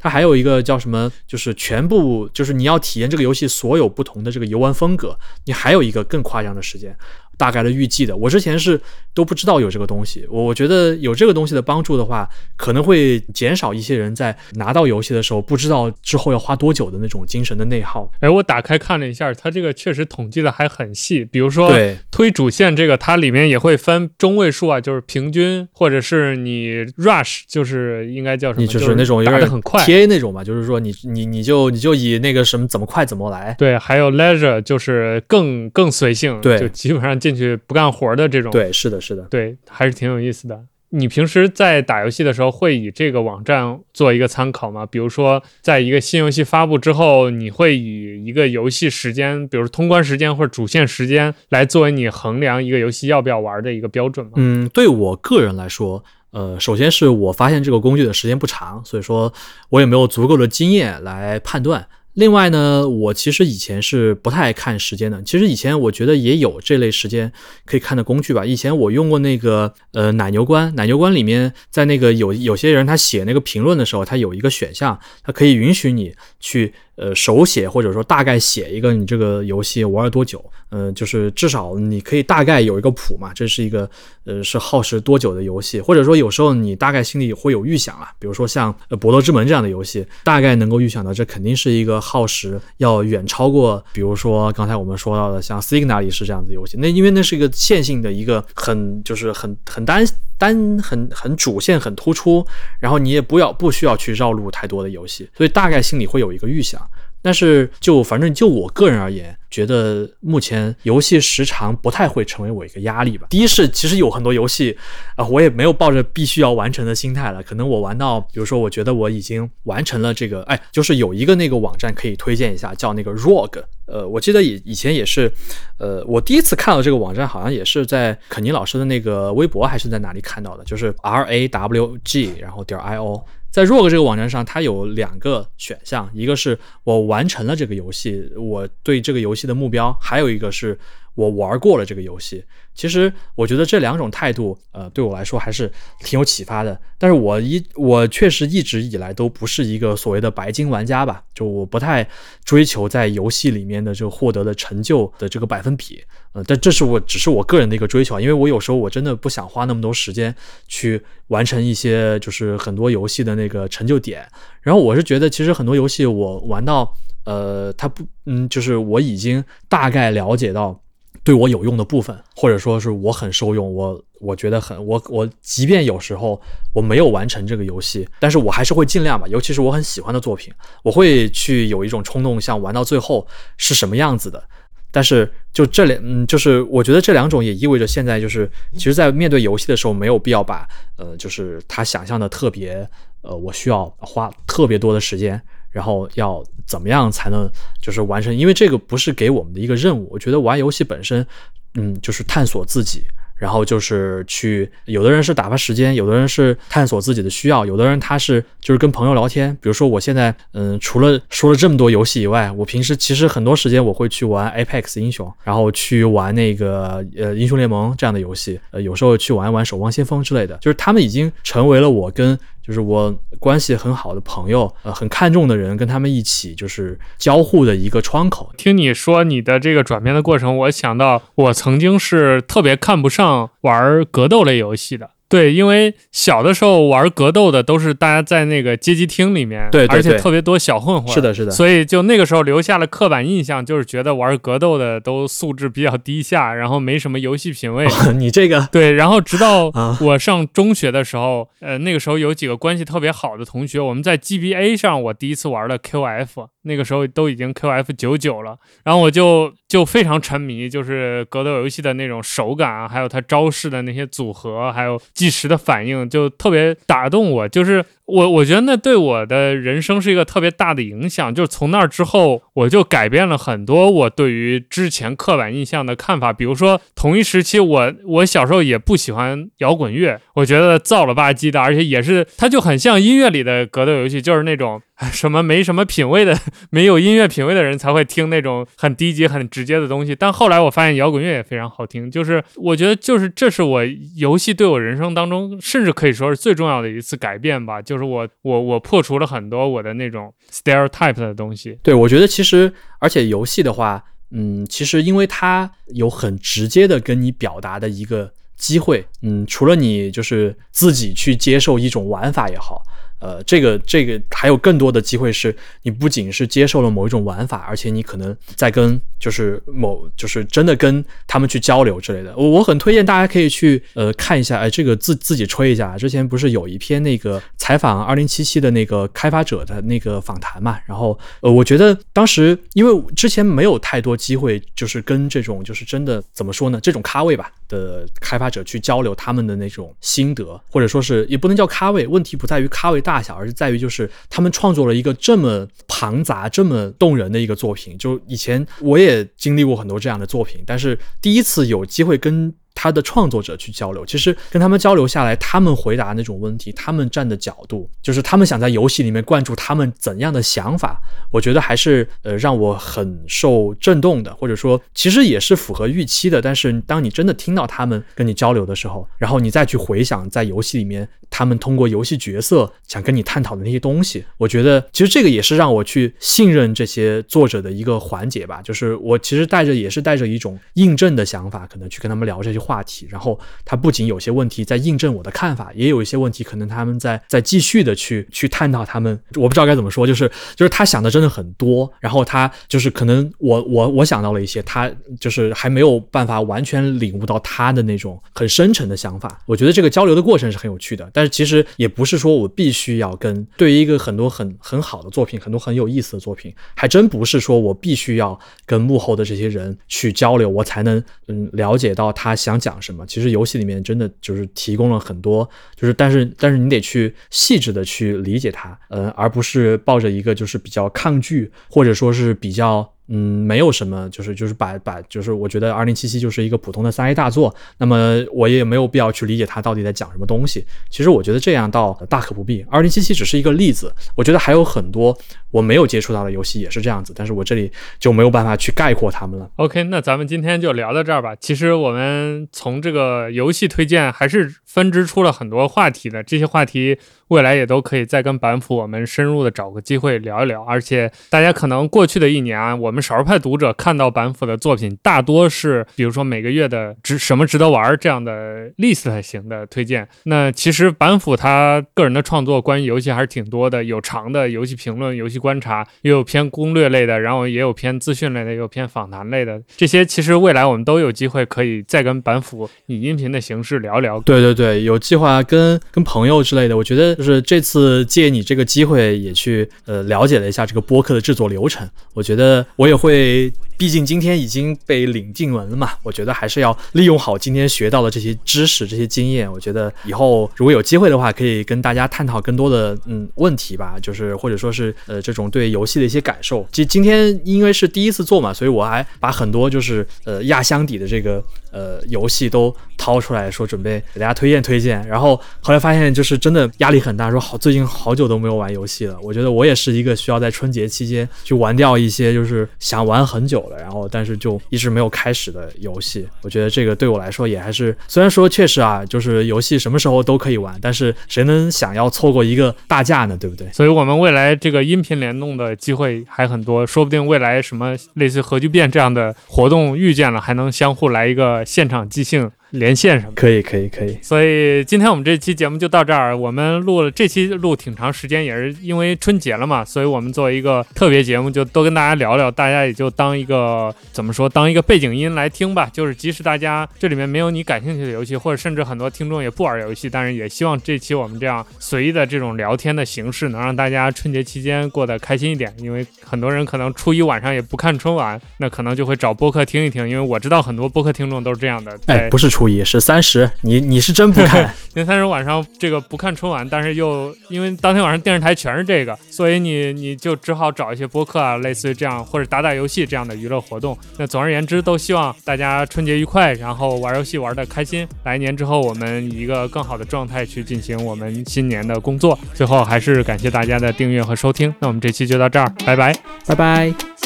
它还有一个叫什么？就是全部，就是你要体验这个游戏所有不同的这个游玩风格，你还有一个更夸张的时间。大概的预计的，我之前是都不知道有这个东西。我我觉得有这个东西的帮助的话，可能会减少一些人在拿到游戏的时候不知道之后要花多久的那种精神的内耗。哎，我打开看了一下，它这个确实统计的还很细。比如说对推主线这个，它里面也会分中位数啊，就是平均，或者是你 rush，就是应该叫什么？你就是那种有点打得很快。TA 那种吧，就是说你你你就你就以那个什么怎么快怎么来。对，还有 leisure，就是更更随性，对就基本上进去不干活的这种。对，是的，是的。对，还是挺有意思的。你平时在打游戏的时候，会以这个网站做一个参考吗？比如说，在一个新游戏发布之后，你会以一个游戏时间，比如通关时间或者主线时间，来作为你衡量一个游戏要不要玩的一个标准吗？嗯，对我个人来说，呃，首先是我发现这个工具的时间不长，所以说我也没有足够的经验来判断。另外呢，我其实以前是不太看时间的。其实以前我觉得也有这类时间可以看的工具吧。以前我用过那个呃奶牛关，奶牛关里面在那个有有些人他写那个评论的时候，他有一个选项，他可以允许你去呃手写或者说大概写一个你这个游戏玩了多久，呃，就是至少你可以大概有一个谱嘛，这是一个呃是耗时多久的游戏，或者说有时候你大概心里会有预想啊，比如说像呃《博德之门》这样的游戏，大概能够预想到这肯定是一个耗时要远超过，比如说刚才我们说到的像 Signal 是这样的游戏，那因为那是一个线性的一个很就是很很单单很很主线很突出，然后你也不要不需要去绕路太多的游戏，所以大概心里会有一个预想。但是就反正就我个人而言，觉得目前游戏时长不太会成为我一个压力吧。第一是其实有很多游戏啊、我也没有抱着必须要完成的心态了。可能我玩到，比如说我觉得我已经完成了这个，哎，就是有一个那个网站可以推荐一下，叫那个 ROG。呃，我记得以以前也是，呃，我第一次看到这个网站好像也是在肯尼老师的那个微博还是在哪里看到的，就是 R A W G 然后点 I O。在 ROG 这个网站上，它有两个选项，一个是我完成了这个游戏，我对这个游戏的目标，还有一个是我玩过了这个游戏。其实我觉得这两种态度，呃，对我来说还是挺有启发的。但是我一我确实一直以来都不是一个所谓的白金玩家吧，就我不太追求在游戏里面的这个获得的成就的这个百分比。呃，但这是我只是我个人的一个追求，因为我有时候我真的不想花那么多时间去完成一些就是很多游戏的那个成就点。然后我是觉得，其实很多游戏我玩到，呃，它不，嗯，就是我已经大概了解到对我有用的部分，或者说是我很受用，我我觉得很，我我即便有时候我没有完成这个游戏，但是我还是会尽量吧，尤其是我很喜欢的作品，我会去有一种冲动，想玩到最后是什么样子的。但是就这两，嗯，就是我觉得这两种也意味着现在就是，其实，在面对游戏的时候，没有必要把，呃，就是他想象的特别，呃，我需要花特别多的时间，然后要怎么样才能就是完成？因为这个不是给我们的一个任务。我觉得玩游戏本身，嗯，就是探索自己。然后就是去，有的人是打发时间，有的人是探索自己的需要，有的人他是就是跟朋友聊天。比如说我现在，嗯，除了说了这么多游戏以外，我平时其实很多时间我会去玩 Apex 英雄，然后去玩那个呃英雄联盟这样的游戏，呃，有时候去玩一玩守望先锋之类的。就是他们已经成为了我跟就是我关系很好的朋友，呃，很看重的人，跟他们一起就是交互的一个窗口。听你说你的这个转变的过程，我想到我曾经是特别看不上玩格斗类游戏的。对，因为小的时候玩格斗的都是大家在那个街机厅里面，对对对而且特别多小混混，是的，是的，所以就那个时候留下了刻板印象，就是觉得玩格斗的都素质比较低下，然后没什么游戏品味。你这个 对，然后直到 啊。我上中学的时候，呃，那个时候有几个关系特别好的同学，我们在 GBA 上我第一次玩了 QF，那个时候都已经 QF 九九了，然后我就就非常沉迷，就是格斗游戏的那种手感啊，还有它招式的那些组合，还有计时的反应，就特别打动我。就是我我觉得那对我的人生是一个特别大的影响，就是从那儿之后，我就改变了很多我对于之前刻板印象的看法。比如说，同一时期我我小时候也不喜欢摇滚乐，我觉得燥了吧唧的，而且也是它就很像音乐里的格斗游戏，就是那种什么没什么品味的、没有音乐品味的人才会听那种很低级、很直接的东西。但后来我发现摇滚乐也非常好听，就是我觉得就是这是我游戏对我人生当中，甚至可以说是最重要的一次改变吧。就是我我我破除了很多我的那种 stereotype 的东西。对，我觉得其实，而且游戏的话，嗯，其实因为它有很直接的跟你表达的一个机会，嗯，除了你就是自己去接受一种玩法也好，呃，这个这个还有更多的机会是，你不仅是接受了某一种玩法，而且你可能在跟就是某就是真的跟他们去交流之类的。我我很推荐大家可以去呃看一下，哎，这个自自己吹一下。之前不是有一篇那个采访二零七七的那个开发者的那个访谈嘛？然后呃，我觉得当时因为之前没有太多机会，就是跟这种就是真的怎么说呢，这种咖位吧的开发者去交流他们的那种心得，或者说是也不能叫咖位，问题不在于咖位大小，而是在于就是他们创作了一个这么庞杂、这么动人的一个作品。就以前我也经历过很多这样的作品，但是第一次有机会跟。他的创作者去交流，其实跟他们交流下来，他们回答那种问题，他们站的角度，就是他们想在游戏里面灌注他们怎样的想法，我觉得还是呃让我很受震动的，或者说其实也是符合预期的。但是当你真的听到他们跟你交流的时候，然后你再去回想在游戏里面他们通过游戏角色想跟你探讨的那些东西，我觉得其实这个也是让我去信任这些作者的一个环节吧。就是我其实带着也是带着一种印证的想法，可能去跟他们聊这些话题。然后他不仅有些问题在印证我的看法，也有一些问题可能他们在在继续的去去探讨他们，我不知道该怎么说，就是就是他想的真的很多，然后他就是可能我我我想到了一些，他就是还没有办法完全领悟到他的那种很深沉的想法。我觉得这个交流的过程是很有趣的，但是其实也不是说我必须要跟对于一个很多很很好的作品，很多很有意思的作品，还真不是说我必须要跟幕后的这些人去交流，我才能嗯了解到他想想讲什么。其实游戏里面真的就是提供了很多，就是但是但是你得去细致的去理解它，呃，而不是抱着一个就是比较抗拒或者说是比较。嗯，没有什么，就是就是把把，就是我觉得二零七七就是一个普通的三 A 大作，那么我也没有必要去理解它到底在讲什么东西。其实我觉得这样倒大可不必。二零七七只是一个例子，我觉得还有很多我没有接触到的游戏也是这样子，但是我这里就没有办法去概括它们了。OK，那咱们今天就聊到这儿吧。其实我们从这个游戏推荐还是分支出了很多话题的，这些话题未来也都可以再跟板斧我们深入的找个机会聊一聊。而且大家可能过去的一年啊，我们少数派读者看到板斧的作品，大多是比如说每个月的值什么值得玩这样的 list 型的推荐。那其实板斧他个人的创作关于游戏还是挺多的，有长的游戏评论、游戏观察，也有偏攻略类的，然后也有偏资讯类的，也有偏访谈类的。这些其实未来我们都有机会可以再跟板斧以音频的形式聊聊。对对对，有计划跟跟朋友之类的，我觉得就是这次借你这个机会也去呃了解了一下这个播客的制作流程，我觉得我也会。毕竟今天已经被领进门了嘛，我觉得还是要利用好今天学到的这些知识、这些经验。我觉得以后如果有机会的话，可以跟大家探讨更多的嗯问题吧，就是或者说是呃这种对游戏的一些感受。其实今天因为是第一次做嘛，所以我还把很多就是呃压箱底的这个呃游戏都掏出来说准备给大家推荐推荐。然后后来发现就是真的压力很大，说好最近好久都没有玩游戏了。我觉得我也是一个需要在春节期间去玩掉一些就是想玩很久。然后，但是就一直没有开始的游戏，我觉得这个对我来说也还是，虽然说确实啊，就是游戏什么时候都可以玩，但是谁能想要错过一个大假呢？对不对？所以我们未来这个音频联动的机会还很多，说不定未来什么类似核聚变这样的活动遇见了，还能相互来一个现场即兴。连线什么的。可以可以可以，所以今天我们这期节目就到这儿。我们录了这期录挺长时间，也是因为春节了嘛，所以我们作为一个特别节目，就多跟大家聊聊，大家也就当一个怎么说，当一个背景音来听吧。就是即使大家这里面没有你感兴趣的游戏，或者甚至很多听众也不玩游戏，但是也希望这期我们这样随意的这种聊天的形式，能让大家春节期间过得开心一点。因为很多人可能初一晚上也不看春晚，那可能就会找播客听一听。因为我知道很多播客听众都是这样的，哎，不是初一，是三十，你你是真不看？年三十晚上这个不看春晚，但是又因为当天晚上电视台全是这个，所以你你就只好找一些播客啊，类似于这样或者打打游戏这样的娱乐活动。那总而言之，都希望大家春节愉快，然后玩游戏玩的开心。来年之后，我们以一个更好的状态去进行我们新年的工作。最后还是感谢大家的订阅和收听，那我们这期就到这儿，拜拜。拜拜。